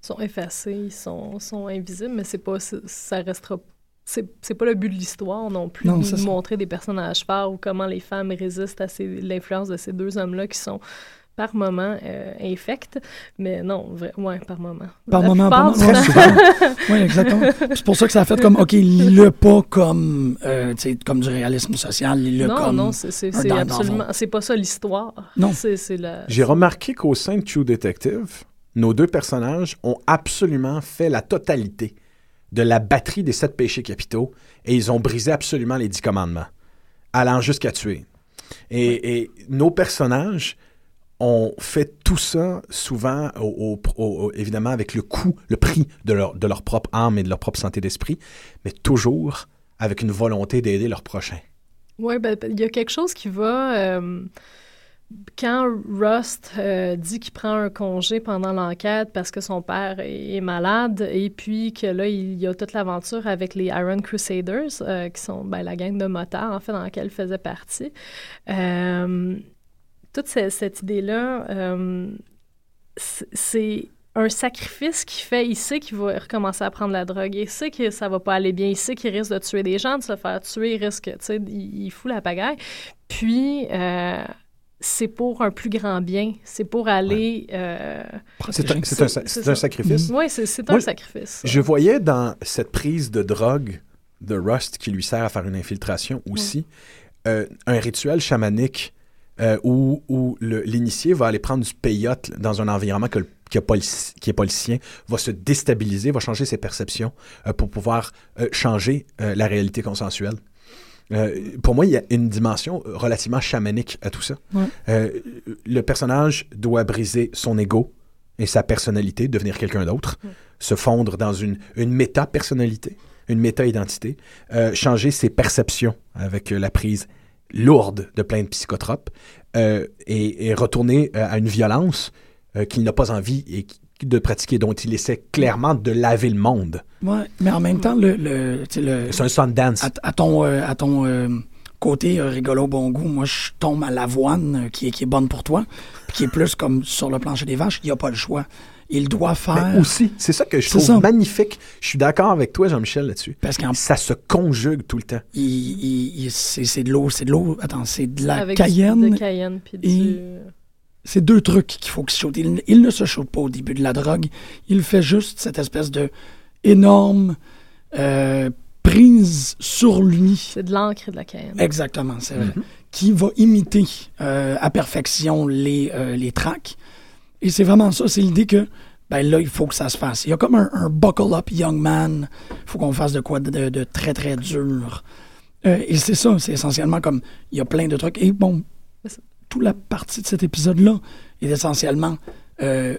sont effacés, ils sont, sont invisibles, mais c'est pas, ça restera. C'est pas le but de l'histoire non plus, Non, de ça. montrer des personnages forts ou comment les femmes résistent à ces- l'influence de ces deux hommes-là qui sont par moment euh, infects, mais non, vrai, ouais, par moment. Par La moment, par moment. Ouais, Oui, exactement. C'est pour ça que ça a fait comme, OK, lis-le pas comme, euh, tu sais, comme du réalisme social, lis-le non, comme... non, c'est c'est- absolument, c'est pas ça l'histoire. Non. c'est c'est la. J'ai remarqué qu'au sein de True Detective, nos deux personnages ont absolument fait la totalité de la batterie des sept péchés capitaux et ils ont brisé absolument les dix commandements, allant jusqu'à tuer. Et, et nos personnages ont fait tout ça souvent, évidemment, avec le coût, le prix de leur, de leur propre âme et de leur propre santé d'esprit, mais toujours avec une volonté d'aider leur prochain. Oui, ben, il y a quelque chose qui va. euh, quand Rust euh, dit qu'il prend un congé pendant l'enquête parce que son père est, malade, et puis que là, il y a toute l'aventure avec les Iron Crusaders, euh, qui sont ben, la gang de motards, en fait, dans laquelle il faisait partie. Toute ce- cette idée-là, euh, c'est un sacrifice qu'il fait. Il sait qu'il va recommencer à prendre la drogue. Il sait que ça va pas aller bien. Il sait qu'il risque de tuer des gens, de se faire tuer. Il risque, tu sais, il, il fout la pagaille. Puis, euh, c'est pour un plus grand bien. C'est pour aller... euh, C'est un, c'est un- C'est- c'est c'est un ça. sacrifice. Oui, c'est un Moi, sacrifice. Je voyais dans cette prise de drogue de Rust qui lui sert à faire une infiltration aussi euh, un rituel chamanique euh, où, l'initié va aller prendre du peyote dans un environnement que le- qui n'est pas, le pas sien, va se déstabiliser, va changer ses perceptions euh, pour pouvoir euh, changer euh, la réalité consensuelle. Pour moi, il y a une dimension relativement chamanique à tout ça. Ouais. Le personnage doit briser son ego et sa personnalité, devenir quelqu'un d'autre, se fondre dans une, une méta-personnalité, une méta-identité, changer ses perceptions avec la prise lourde de plein de psychotropes euh, et, et retourner euh, à une violence euh, qu'il n'a pas envie et de pratiquer, dont il essaie clairement de laver le monde. Ouais, mais en même temps, le, C'est un Sundance. à, à ton, euh, à ton côté rigolo bon goût, moi, je tombe à l'avoine qui est, qui est bonne pour toi, puis qui est plus comme sur le plancher des vaches. Il n'y a pas le choix. Il doit faire. Aussi, c'est ça que je trouve ça. magnifique. Je suis d'accord avec toi, Jean-Michel, là-dessus. Parce qu'en Ça se conjugue tout le temps. il, il- il- c'est c'est de l'eau, c'est de l'eau. Attends, c'est de la Avec du- cayenne. de cayenne puis du... C'est deux trucs qu'il faut qu'il se shoot. Il, il ne se shoot pas au début de la drogue. Il fait juste cette espèce de énorme euh, prise sur lui. C'est de l'encre et de la cayenne. Exactement, c'est vrai. Qui va imiter euh, à perfection les, euh, les tracks. Et c'est vraiment ça, c'est l'idée que ben là, il faut que ça se fasse. Il y a comme un, un buckle up young man. Il faut qu'on fasse de quoi de, de- de très très dur. Euh, et c'est ça, c'est essentiellement comme il y a plein de trucs. Et bon, toute la partie de cet épisode-là est essentiellement euh,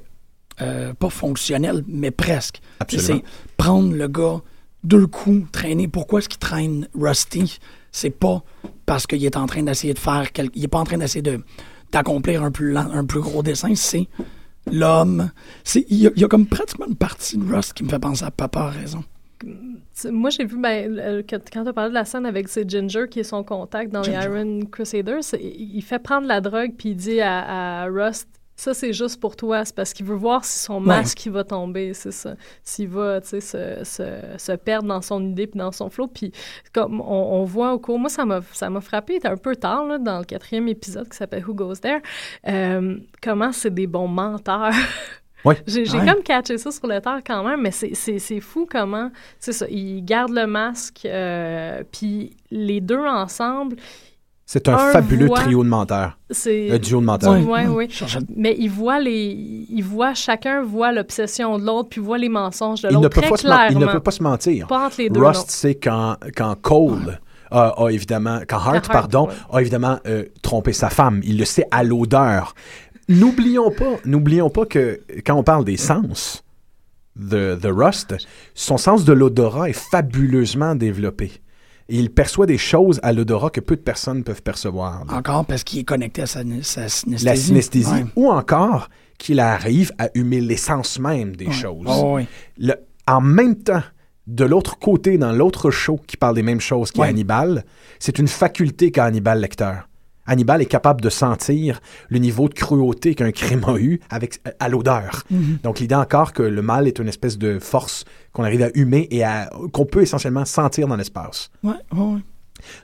euh, pas fonctionnelle, mais presque. Absolument. C'est prendre le gars deux coups, traîner. Pourquoi est-ce qu'il traîne Rusty? C'est pas parce qu'il est en train d'essayer de faire quelque... Il est pas en train d'essayer de d'accomplir un plus lent- un plus gros dessin, c'est l'homme. Il y, a- il y a comme pratiquement une partie de Rust qui me fait penser à Papa a raison. Moi, j'ai vu, ben, quand tu as parlé de la scène avec c'est Ginger qui est son contact dans les. Iron Crusaders, il il fait prendre la drogue puis il dit à, à Rust ça c'est juste pour toi, c'est parce qu'il veut voir si son masque il va tomber, c'est ça. S'il va, tu sais, se, se, se perdre dans son idée puis dans son flow. Puis comme on, on voit au cours, moi ça m'a ça m'a frappé, un peu tard là, dans le quatrième épisode qui s'appelle Who Goes There, euh, comment c'est des bons menteurs. Ouais. J'ai Ouais. comme catché ça sur le tard quand même, mais c'est fou comment, c'est ça, ils gardent le masque, euh, puis les deux ensemble, C'est un, Un fabuleux voit- trio de menteurs. c'est... Un duo de menteurs. Ouais. Je cherchais- Mais ils voient les... Ils voient, chacun voit l'obsession de l'autre, puis voit les mensonges de Il ne, l'autre peut très pas se men- il clairement. ne peut pas se mentir. Pas entre les deux, Rust sait quand, quand Cole a, a évidemment, quand Hart, Hart, pardon, ouais. a évidemment euh, trompé sa femme. Il le sait à l'odeur. N'oublions pas, n'oublions pas que quand on parle des sens de, de Rust, son sens de l'odorat est fabuleusement développé. Et il perçoit des choses à l'odorat que peu de personnes peuvent percevoir. Encore parce qu'il est connecté à sa, sa synesthésie. La synesthésie. Ouais. Ou encore qu'il arrive à humer l'essence même des choses. Oh, oui. Le- en même temps, de l'autre côté, dans l'autre show qui parle des mêmes choses qu'Hannibal, c'est une faculté qu'a Hannibal lecteur. Hannibal est capable de sentir le niveau de cruauté qu'un crime a eu avec, à l'odeur. Donc l'idée encore que le mal est une espèce de force qu'on arrive à humer et qu'on peut essentiellement sentir dans l'espace. Ouais, ouais, ouais.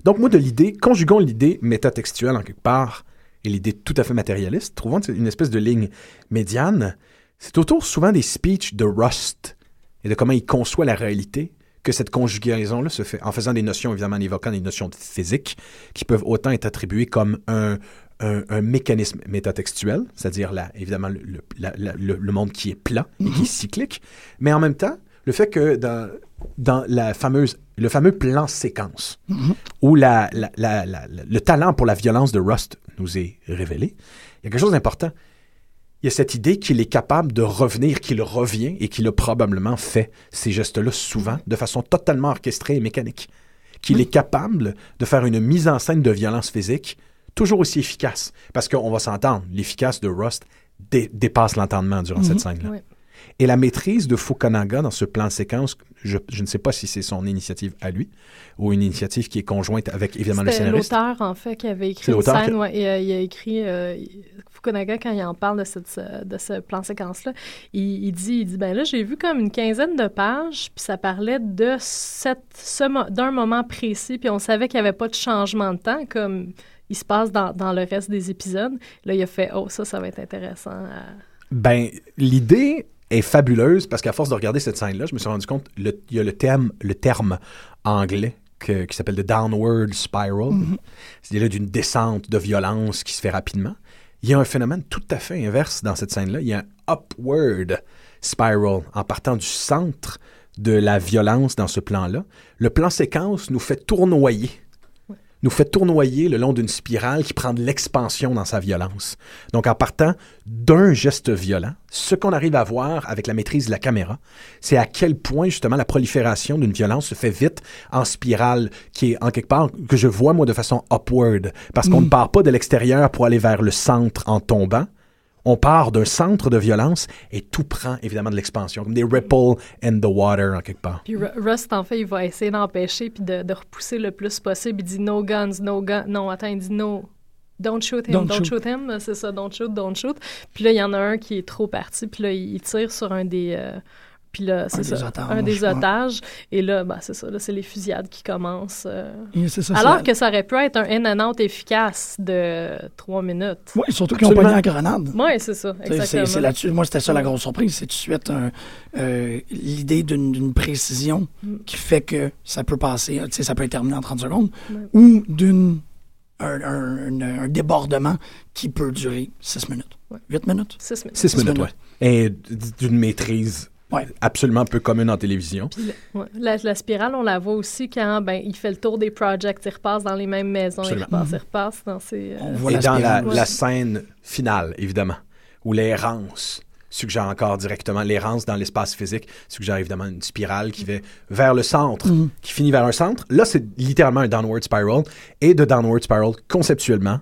Donc moi de l'idée, conjuguons l'idée métatextuelle en quelque part et l'idée tout à fait matérialiste, trouvons une espèce de ligne médiane. C'est autour souvent des speeches de Rust et de comment il conçoit la réalité que cette conjugaison-là se fait en faisant des notions, évidemment en évoquant des notions de physique qui peuvent autant être attribuées comme un, un- un mécanisme métatextuel, c'est-à-dire évidemment le, le- la- la- le- le monde qui est plat et qui est cyclique, mais en même temps le fait que dans, dans la fameuse, le fameux plan séquence, où la- la- la- le talent pour la violence de Rust nous est révélé, il y a quelque chose d'important. Il y a cette idée qu'il est capable de revenir, qu'il revient et qu'il a probablement fait ces gestes-là souvent de façon totalement orchestrée et mécanique. Qu'il est capable de faire une mise en scène de violence physique toujours aussi efficace. Parce qu'on va s'entendre, l'efficace de Rust dé- dépasse l'entendement durant cette scène-là. Ouais. Et la maîtrise de Fukunaga dans ce plan séquence, je, je ne sais pas si c'est son initiative à lui ou une initiative qui est conjointe avec évidemment le scénariste. l'auteur, en fait, qui avait C'est écrit une scène. qui- ouais, et, euh, il a écrit... euh, Fukunaga, quand il en parle de, cette, ce- de ce plan séquence-là, il, il dit, il dit, ben là, j'ai vu comme une quinzaine de pages, puis ça parlait de cette, ce d'un moment précis, puis on savait qu'il n'y avait pas de changement de temps, comme il se passe dans, dans le reste des épisodes. Là, il a fait, oh, ça, ça va être intéressant. à- Ben, l'idée est fabuleuse parce qu'à force de regarder cette scène-là, je me suis rendu compte il y a le terme, le terme anglais que- qui s'appelle the downward spiral, c'est-à-dire d'une descente de violence qui se fait rapidement. Il y a un phénomène tout à fait inverse dans cette scène-là. Il y a un upward spiral en partant du centre de la violence dans ce plan-là. Le plan séquence nous fait tournoyer nous fait tournoyer le long d'une spirale qui prend de l'expansion dans sa violence. Donc, en partant d'un geste violent, ce qu'on arrive à voir avec la maîtrise de la caméra, c'est à quel point, justement, la prolifération d'une violence se fait vite en spirale, qui est, en quelque part, que je vois, moi, de façon upward. Parce qu'on ne part pas de l'extérieur pour aller vers le centre en tombant. On part d'un centre de violence et tout prend évidemment de l'expansion, comme des ripples in the water en quelque part. Puis Ru- Rust, en fait, il va essayer d'empêcher puis de, de repousser le plus possible. Il dit no guns, no guns. Non, attends, il dit no. Don't shoot him, Don't don't, shoot. shoot. him. C'est ça, don't shoot, don't shoot. Puis là, il y en a un qui est trop parti. Puis là, il tire sur un des. euh, puis là, c'est des ça. otages, un des otages. Et là, bah, c'est ça. Là, c'est les fusillades qui commencent. euh. Ça, Alors que ça aurait pu être un in and out efficace de trois minutes. Oui, surtout qu'ils ont Absolument. pogné la grenade. Oui, c'est ça. Exactement. c'est là-dessus. Moi, c'était ça la grosse surprise. C'est tout de suite euh, l'idée d'une précision Mm. qui fait que ça peut passer, tu sais, ça peut être terminé en 30 secondes, ou d'une un, un- un- un débordement qui peut durer 6 minutes. Ouais. 8 minutes? Six minutes. Six Six minutes, minutes. ouais. Et d'une maîtrise Ouais. absolument peu commune en télévision. La, ouais, la- la spirale, on la voit aussi quand ben, il fait le tour des projects, il repasse dans les mêmes maisons, Absolument. il repasse, il repasse dans ses... euh, On Et voit la dans la, spirale. Ouais. la scène finale, évidemment, où l'errance suggère encore directement, l'errance dans l'espace physique suggère évidemment une spirale qui va vers le centre, Mhm. qui finit vers un centre. Là, c'est littéralement un downward spiral. Et de downward spiral, conceptuellement,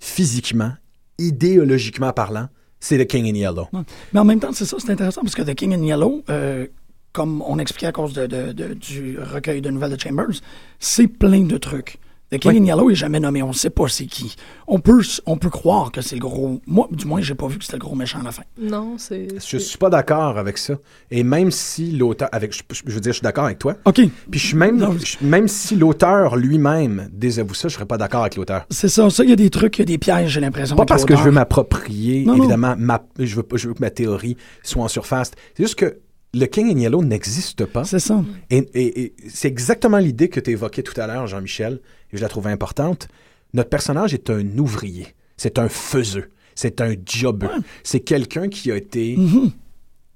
physiquement, idéologiquement parlant, c'est The King in Yellow. Mais en même temps, c'est ça, c'est intéressant parce que The King in Yellow, euh, comme on expliquait à cause du recueil de nouvelles de Chambers, c'est plein de trucs. The King Ouais. in Yellow est jamais nommé, on sait pas c'est qui. On peut, on peut croire que c'est le gros. Moi, du moins, j'ai pas vu que c'était le gros méchant à la fin. Non, c'est... Je suis pas d'accord avec ça. Et même si l'auteur, avec, je, je veux dire, je suis d'accord avec toi. OK. Puis je suis même, Non, je- même si l'auteur lui-même désavoue ça, je serais pas d'accord avec l'auteur. C'est ça, ça, il y a des trucs, il y a des pièges, j'ai l'impression. Pas parce que je veux m'approprier, Non, non. évidemment, ma, je, veux, pas- je veux que ma théorie soit en surface. C'est juste que le King in Yellow n'existe pas. C'est ça. Et, et- et c'est exactement l'idée que tu évoquais tout à l'heure, Jean-Michel, et je la trouve importante. Notre personnage est un ouvrier, c'est un faiseux, c'est un jobber, c'est quelqu'un qui a été, Mhm.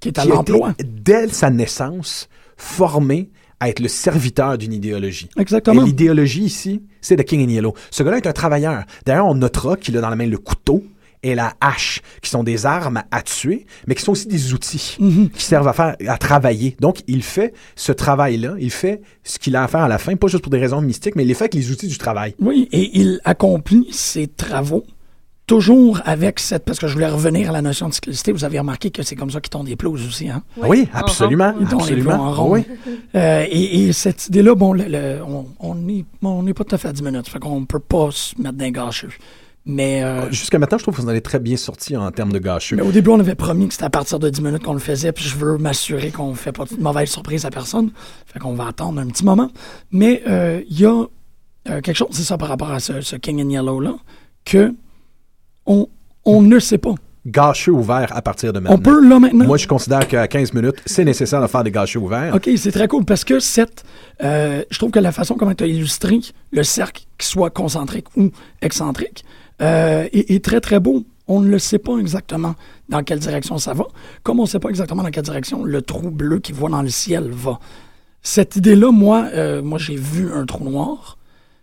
Qui est à l'emploi. dès sa naissance, formé à être le serviteur d'une idéologie. Et Exactement. l'idéologie ici, c'est The King in Yellow. Ce gars-là est un travailleur. D'ailleurs, on notera qu'il a dans la main le couteau et la hache, qui sont des armes à tuer, mais qui sont aussi des outils Mhm. qui servent à faire, à travailler. Donc, il fait ce travail-là, il fait ce qu'il a à faire à la fin, pas juste pour des raisons mystiques, mais il les fait avec les outils du travail. Oui, et il accomplit ses travaux toujours avec cette... Parce que je voulais revenir à la notion de cyclicité. Vous avez remarqué que c'est comme ça qu'ils tombent des pelouses aussi, hein? Oui, en absolument, Ils tombent les en rond. Oui. Euh, et, et cette idée-là, bon, le- le- on on n'est on n'est pas tout à fait à 10 minutes. Fait qu'on peut pas se mettre d'un gâcheux. Mais, euh, Jusqu'à maintenant, je trouve que vous en êtes très bien sorti en termes de gâcheux. mais au début, on avait promis que c'était à partir de 10 minutes qu'on le faisait, puis je veux m'assurer qu'on ne fait pas de mauvaise surprise à personne. Fait qu'on va attendre un petit moment. Mais euh, il y a euh, quelque chose, c'est ça par rapport à ce, ce King in Yellow-là, que on, on ne sait pas. Gâcheux ouverts à partir de maintenant. On peut, là, maintenant... Moi, je considère qu'à 15 minutes, c'est nécessaire de faire des gâcheux ouverts. OK, c'est très cool parce que cette, euh, je trouve que la façon comment tu as illustré le cercle, qu'il soit concentrique ou excentrique, euh, est, est très très beau. On ne le sait pas exactement dans quelle direction ça va, comme on ne sait pas exactement dans quelle direction le trou bleu qui voit dans le ciel va. Cette idée-là, moi, euh, moi j'ai vu un trou noir.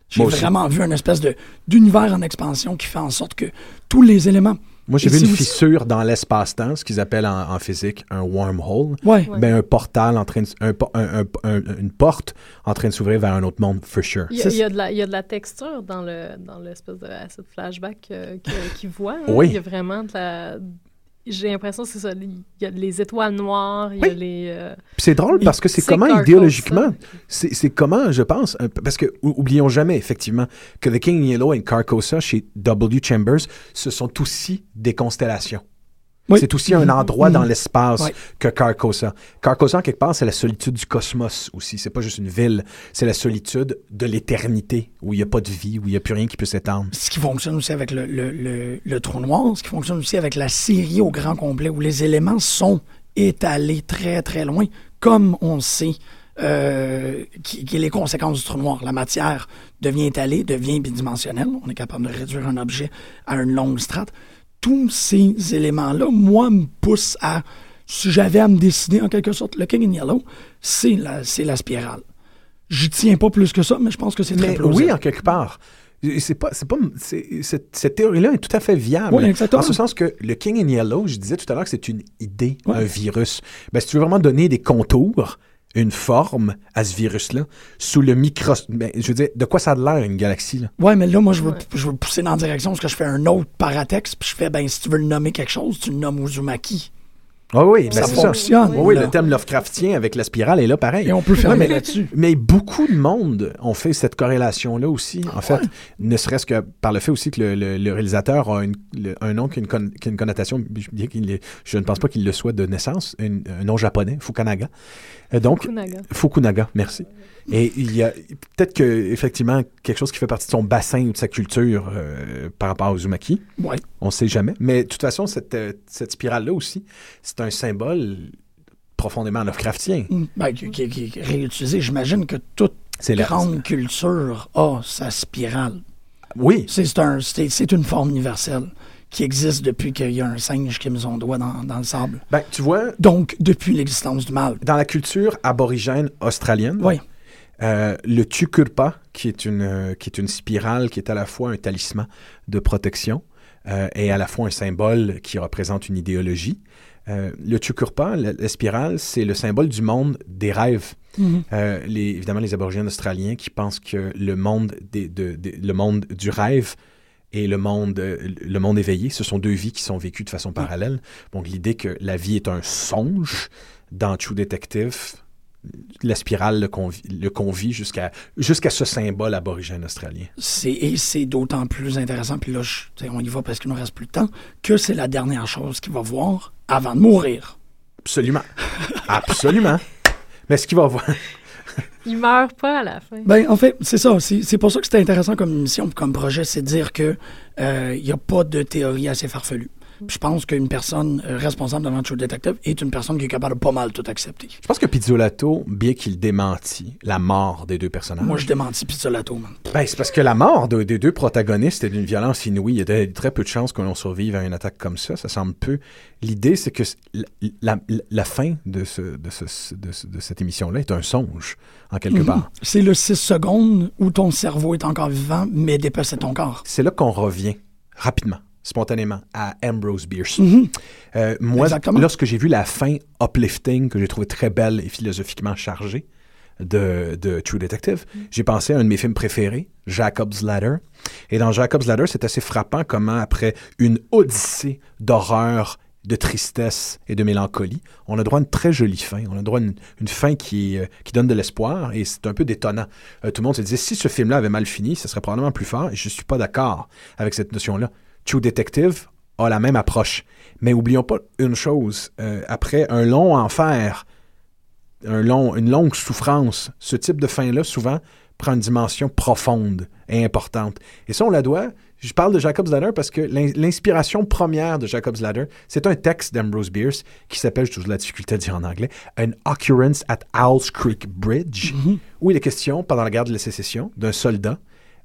J'ai vraiment vu une espèce d'univers en expansion qui fait en sorte que tous les éléments. Moi, j'ai vu une fissure dans l'espace-temps, ce qu'ils appellent en, en physique un wormhole. Ouais. Ben, un portal en train de, un po- un- un- un- une porte en train de s'ouvrir vers un autre monde, for sure. Il y, a, C'est- il y a de la, il y a de la texture dans le dans l'espèce de flashback euh, qu'il voit. hein. Oui. Il y a vraiment de la... J'ai l'impression c'est ça. Il y a les étoiles noires, il y a les... euh, c'est drôle parce que c'est comment idéologiquement, c'est comment, je pense, parce que ou- oublions jamais effectivement que The King in Yellow et Carcosa chez W. Chambers, ce sont aussi des constellations. Oui. C'est aussi un endroit dans l'espace Ouais. que Carcosa. Carcosa, en quelque part, c'est la solitude du cosmos aussi. C'est pas juste une ville, c'est la solitude de l'éternité, où il n'y a pas de vie, où il n'y a plus rien qui peut s'étendre. ce qui fonctionne aussi avec le, le, le, le trou noir, ce qui fonctionne aussi avec la série au grand complet, où les éléments sont étalés très, très loin, comme on sait euh, qui, qui est les conséquences du trou noir. La matière devient étalée, devient bidimensionnelle. On est capable de réduire un objet à une longue strate. Tous ces éléments-là, moi, me poussent à, si j'avais à me décider en quelque sorte, le King in Yellow, c'est la, c'est la spirale. J'y tiens pas plus que ça, mais je pense que c'est très plausible. oui, en quelque part. C'est pas, c'est pas, c'est- cette, cette théorie-là est tout à fait viable. Oui, exactement. En ce sens que le King in Yellow, je disais tout à l'heure que c'est une idée, Ouais. un virus. Ben, si tu veux vraiment donner des contours, une forme à ce virus-là sous le micro... Ben, je veux dire, de quoi ça a l'air, une galaxie, là? Ouais, mais là, moi, je veux, je veux pousser dans la direction parce que je fais un autre paratexte, puis je fais, ben, si tu veux le nommer quelque chose, tu le nommes Uzumaki. Ah oui, Ça fonctionne. Oui, oui, là. le thème Lovecraftien avec la spirale est là pareil. Et on peut fermer Ouais, mais- là-dessus. Mais beaucoup de monde ont fait cette corrélation-là aussi, en fait. Ouais. Ne serait-ce que par le fait aussi que le, le- le réalisateur a une- le- un nom qui a une, con- qui a une connotation, bien qu'il est- je ne pense pas qu'il le soit de naissance, une- un nom japonais, Fukunaga. Euh, donc, Fukunaga. Fukunaga, merci. Et il y a peut-être que effectivement quelque chose qui fait partie de son bassin ou de sa culture euh, par rapport à Uzumaki. Ouais. On ne sait jamais. Mais de toute façon, cette, euh, cette spirale-là aussi, c'est un symbole profondément Lovecraftien. Mm. Ben, qui, qui- réutilisé. J'imagine que toute grande culture a sa spirale. Oui, C'est c'est un- c'est- c'est une forme universelle qui existe depuis qu'il y a un singe qui a mis son doigt dans, dans le sable. ben, tu vois, Donc, depuis l'existence du mal. dans la culture aborigène australienne, Oui. Euh, le tukurpa, qui est, une, euh, qui est une spirale qui est à la fois un talisman de protection euh, et à la fois un symbole qui représente une idéologie. Euh, le tukurpa, la, la spirale, c'est le symbole du monde des rêves. Mhm. Les, évidemment, les aborigènes australiens qui pensent que le monde, des, de- de- le monde du rêve et le monde, le monde éveillé, ce sont deux vies qui sont vécues de façon parallèle. Donc, l'idée que la vie est un songe dans True Detective, la spirale le convie, le convie jusqu'à jusqu'à ce symbole aborigène australien. C'est- Et c'est d'autant plus intéressant, puis là, je- on y va parce qu'il nous reste plus de temps, que c'est la dernière chose qu'il va voir avant de mourir. Absolument. Absolument. Mais ce qu'il va voir. Il meurt pas à la fin. Ben, en fait, c'est ça. C'est c'est pour ça que c'était intéressant comme mission, comme projet, c'est de dire que euh, il n'y a pas de théorie assez farfelue. Puis Je pense qu'une personne euh, responsable devant True Detective est une personne qui est capable de pas mal tout accepter. Je pense que Pizzolato, bien qu'il démentit la mort des deux personnages. Moi, je démentis Pizzolato, man. Ben, c'est parce que la mort de- des deux protagonistes est d'une violence inouïe. Il y a de- très peu de chances que l'on survive à une attaque comme ça. Ça semble peu. L'idée, c'est que la, la- la fin de, ce, de, ce- de ce- de cette émission-là est un songe, en quelque Mhm. part. C'est le 6 secondes où ton cerveau est encore vivant, mais dépassé ton corps. C'est là qu'on revient rapidement, spontanément, à Ambrose Bierce. Mhm. Euh, moi, Exactement. lorsque j'ai vu la fin uplifting, que j'ai trouvé très belle et philosophiquement chargée de, de True Detective, j'ai pensé à un de mes films préférés, Jacob's Ladder. Et dans Jacob's Ladder, c'est assez frappant comment, après une odyssée d'horreur, de tristesse et de mélancolie, on a droit à une très jolie fin. On a droit à une, une fin qui, euh, qui donne de l'espoir et c'est un peu détonnant. Euh, tout le monde se disait, si ce film-là avait mal fini, ce serait probablement plus fort et je suis pas d'accord avec cette notion-là. True Detective a la même approche. Mais oublions pas une chose, euh, après un long enfer, un long, une longue souffrance, ce type de fin-là, souvent, prend une dimension profonde et importante. Et ça, on la doit. Je parle de Jacob's Ladder parce que l'in- l'inspiration première de Jacob's Ladder, c'est un texte d'Ambrose Bierce qui s'appelle, j'ai toujours la difficulté à dire en anglais, An Occurrence at Owls Creek Bridge, où il est question, pendant la guerre de la sécession, d'un soldat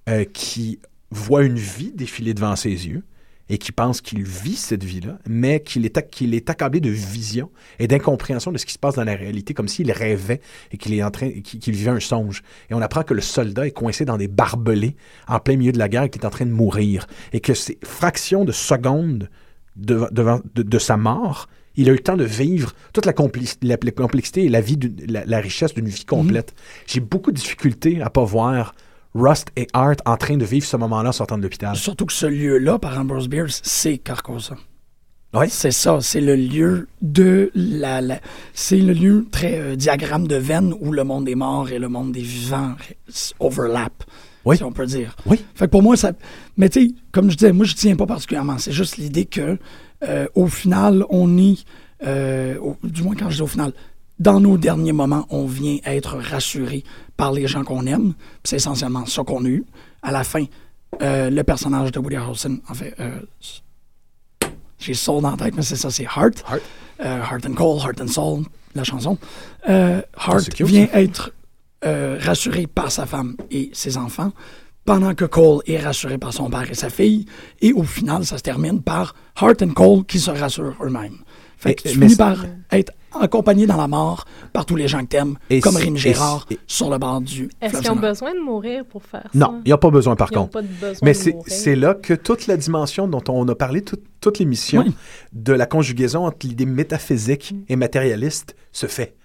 euh, qui voit une vie défiler devant ses yeux et qui pense qu'il vit cette vie-là, mais qu'il est, qu'il est accablé de vision et d'incompréhension de ce qui se passe dans la réalité, comme s'il rêvait et qu'il est en train, qu'il qu'il vivait un songe. Et on apprend que le soldat est coincé dans des barbelés en plein milieu de la guerre et qu'il est en train de mourir. Et que ces fractions de secondes de, de, de sa mort, il a eu le temps de vivre toute la, compli- la- la complexité et la, vie d'une- la, la richesse d'une vie complète. J'ai beaucoup de difficultés à pas voir Rust et Art en train de vivre ce moment-là en sortant de l'hôpital. Surtout que ce lieu-là, par Ambrose Bierce, c'est Carcosa. Oui. C'est ça, c'est le lieu de la, la- c'est le lieu très euh, diagramme de veine où le monde des morts et le monde des vivants overlap, Oui. si on peut dire. Oui. Fait que pour moi ça mais tu sais comme je disais, moi je tiens pas particulièrement, c'est juste l'idée que euh, au final on est euh, au- du moins quand je dis au final dans nos derniers moments, on vient être rassuré par les gens qu'on aime. C'est essentiellement ça qu'on a eu. À la fin, euh, le personnage de Woody Harrelson, en fait, euh, j'ai Soul dans la tête, mais c'est ça, c'est Heart. Heart. Euh, Heart and Cold, Heart and Soul, la chanson. Euh, Heart vient ça. être euh, rassuré par sa femme et ses enfants, pendant que Cole est rassuré par son père et sa fille. Et au final, ça se termine par Heart and Cole qui se rassurent eux-mêmes. Fait que tu mais finis par être accompagné dans la mort par tous les gens que t'aimes, Et comme et Gérard, sur le bord du Est-ce qu'ils ont besoin de mourir pour faire ça? Non, il n'y a pas besoin par Ils ont contre. pas de besoin Mais c'est là que toute la dimension dont on a parlé tout- toute l'émission Oui. de la conjugaison entre l'idée métaphysique Mm. et matérialiste se fait.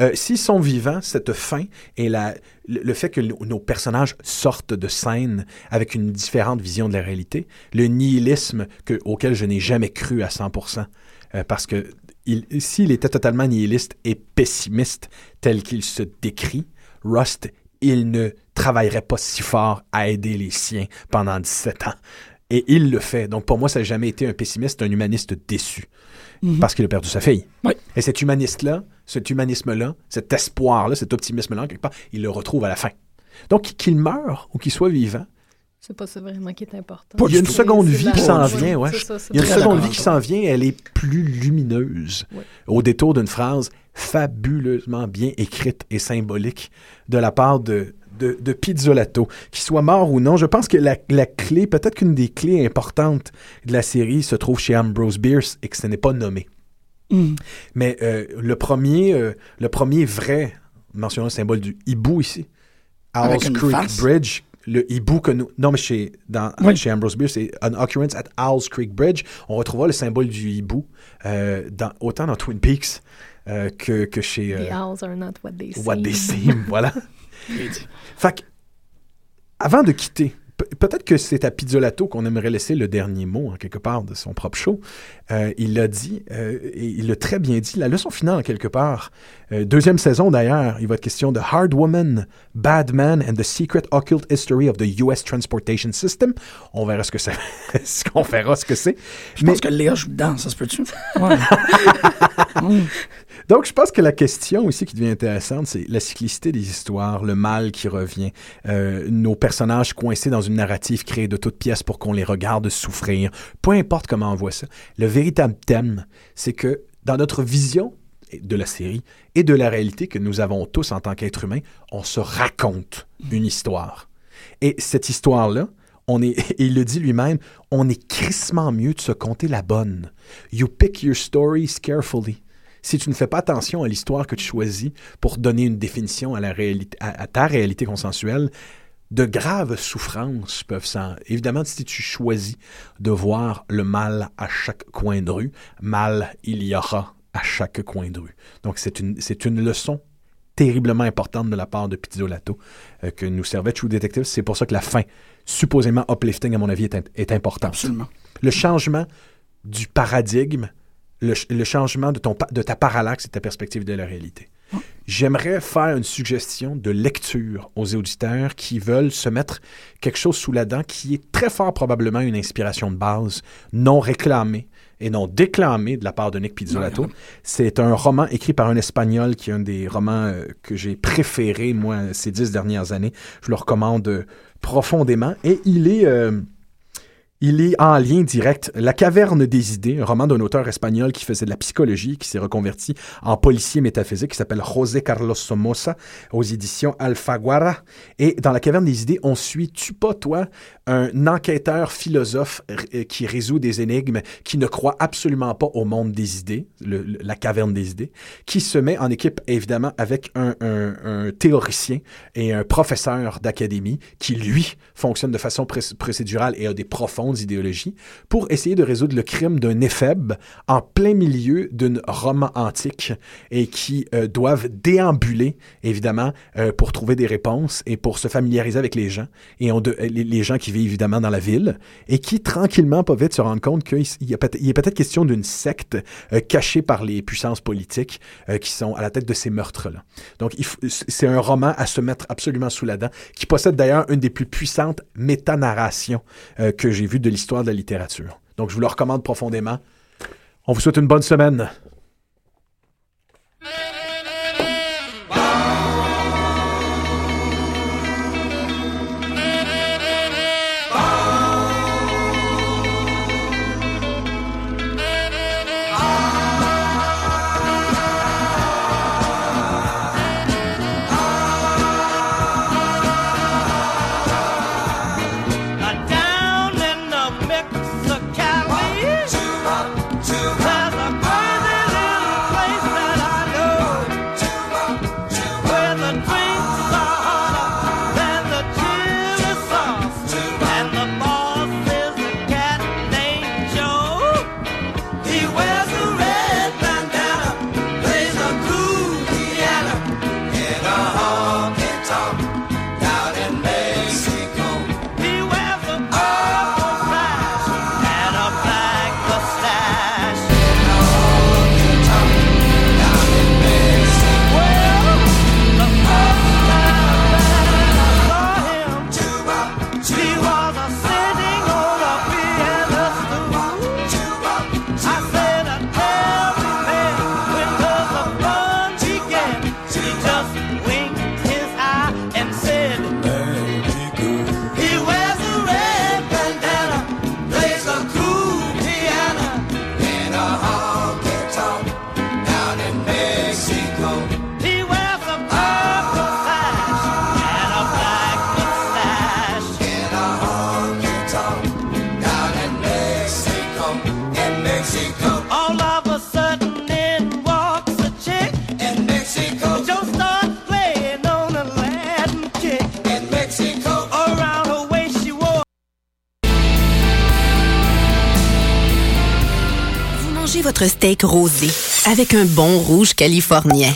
Euh, S'ils sont vivants, cette fin et la, le le fait que nos personnages sortent de scène avec une différente vision de la réalité, le nihilisme que, auquel je n'ai jamais cru à 100%, euh, parce que s'il était totalement nihiliste et pessimiste tel qu'il se décrit, Rust, il ne travaillerait pas si fort à aider les siens pendant 17 ans. Et il le fait. Donc pour moi, ça n'a jamais été un pessimiste, un humaniste déçu. Parce qu'il a perdu sa fille. Oui. Et cet humaniste-là, cet humanisme-là, cet espoir-là, cet optimisme-là, quelque part, il le retrouve à la fin. Donc qu'il meure ou qu'il soit vivant, C'est pas ça vraiment qui est important. il y a une seconde vie qui s'en vient, ouais. ça, Il y a une seconde vie qui s'en vient, elle est plus lumineuse. Ouais. Au détour d'une phrase fabuleusement bien écrite et symbolique de la part de, de, de Pizzolato. Qu'il soit mort ou non, je pense que la, la clé, peut-être qu'une des clés importantes de la série se trouve chez Ambrose Bierce et que ce n'est pas nommé. Mm. Mais euh, le, premier, euh, le premier vrai, mentionnons le symbole du hibou ici, une Creek face? Bridge, le hibou que nous... Non, mais chez, dans, Oui. chez Ambrose Bierce, c'est An Occurrence at Owl's Creek Bridge. On retrouvera le symbole du hibou euh, dans, autant dans Twin Peaks euh, que, que chez The euh, owls are not what they seem. What They Seem. voilà. Fait que, avant de quitter, peut-être que c'est à Pizzolato qu'on aimerait laisser le dernier mot, en quelque part, de son propre show. Euh, il l'a dit, euh, et il l'a très bien dit, la leçon finale, en quelque part. Euh, deuxième saison, d'ailleurs, il va être question de Hard Woman, Bad Man and the Secret Occult History of the U.S. Transportation System. On verra ce que c'est. ce qu'on verra ce que c'est. Je pense que Léa joue dedans, ça se peut-tu? Ouais. Donc, je pense que la question aussi qui devient intéressante, c'est la cyclicité des histoires, le mal qui revient, euh, nos personnages coincés dans une narrative créée de toutes pièces pour qu'on les regarde souffrir. Peu importe comment on voit ça. Le véritable thème, c'est que dans notre vision de la série et de la réalité que nous avons tous en tant qu'êtres humains, on se raconte une histoire. Et cette histoire-là, on est, il le dit lui-même, on est crissement mieux de se compter la bonne. You pick your stories carefully. Si tu ne fais pas attention à l'histoire que tu choisis pour donner une définition à, la réalité, à, à ta réalité consensuelle, de graves souffrances peuvent s'en... Évidemment, si tu choisis de voir le mal à chaque coin de rue, mal il y aura à chaque coin de rue. Donc, c'est une, c'est une leçon terriblement importante de la part de Pizzolato euh, que nous servait True Detective. C'est pour ça que la fin, supposément uplifting, à mon avis, est, est importante. Absolument. Le changement du paradigme, le, ch- le changement de, ton, de ta parallaxe et de ta perspective de la réalité. J'aimerais faire une suggestion de lecture aux auditeurs qui veulent se mettre quelque chose sous la dent qui est très fort probablement une inspiration de base, non réclamée et non déclamée de la part de Nick Pizzolato. C'est un roman écrit par un Espagnol qui est un des romans euh, que j'ai préférés, moi, ces dix dernières années. Je le recommande euh, profondément. Et il est... euh, il est en lien direct. La caverne des idées, un roman d'un auteur espagnol qui faisait de la psychologie, qui s'est reconverti en policier métaphysique, qui s'appelle José Carlos Somoza, aux éditions Alfaguara. Et dans la caverne des idées, on suit, tu pas toi, un enquêteur philosophe euh, qui résout des énigmes, qui ne croit absolument pas au monde des idées, la caverne des idées, qui se met en équipe évidemment avec un, théoricien et un professeur d'académie qui, lui, fonctionne de façon procédurale et a des profondes idéologies pour essayer de résoudre le crime d'un éphèbe en plein milieu d'une Rome antique et qui euh, doivent déambuler, évidemment, euh, pour trouver des réponses et pour se familiariser avec les gens et de- les, gens qui vivent évidemment dans la ville et qui, tranquillement, pas vite, se rendent compte qu'il il est peut-être question d'une secte euh, cachée par les puissances politiques euh, qui sont à la tête de ces meurtres-là. Donc, c'est un roman à se mettre absolument sous la dent, qui possède d'ailleurs une des plus puissantes métanarrations euh, que j'ai vues de l'histoire de la littérature. Donc, je vous le recommande profondément. On vous souhaite une bonne semaine. Steak rosé avec un bon rouge californien.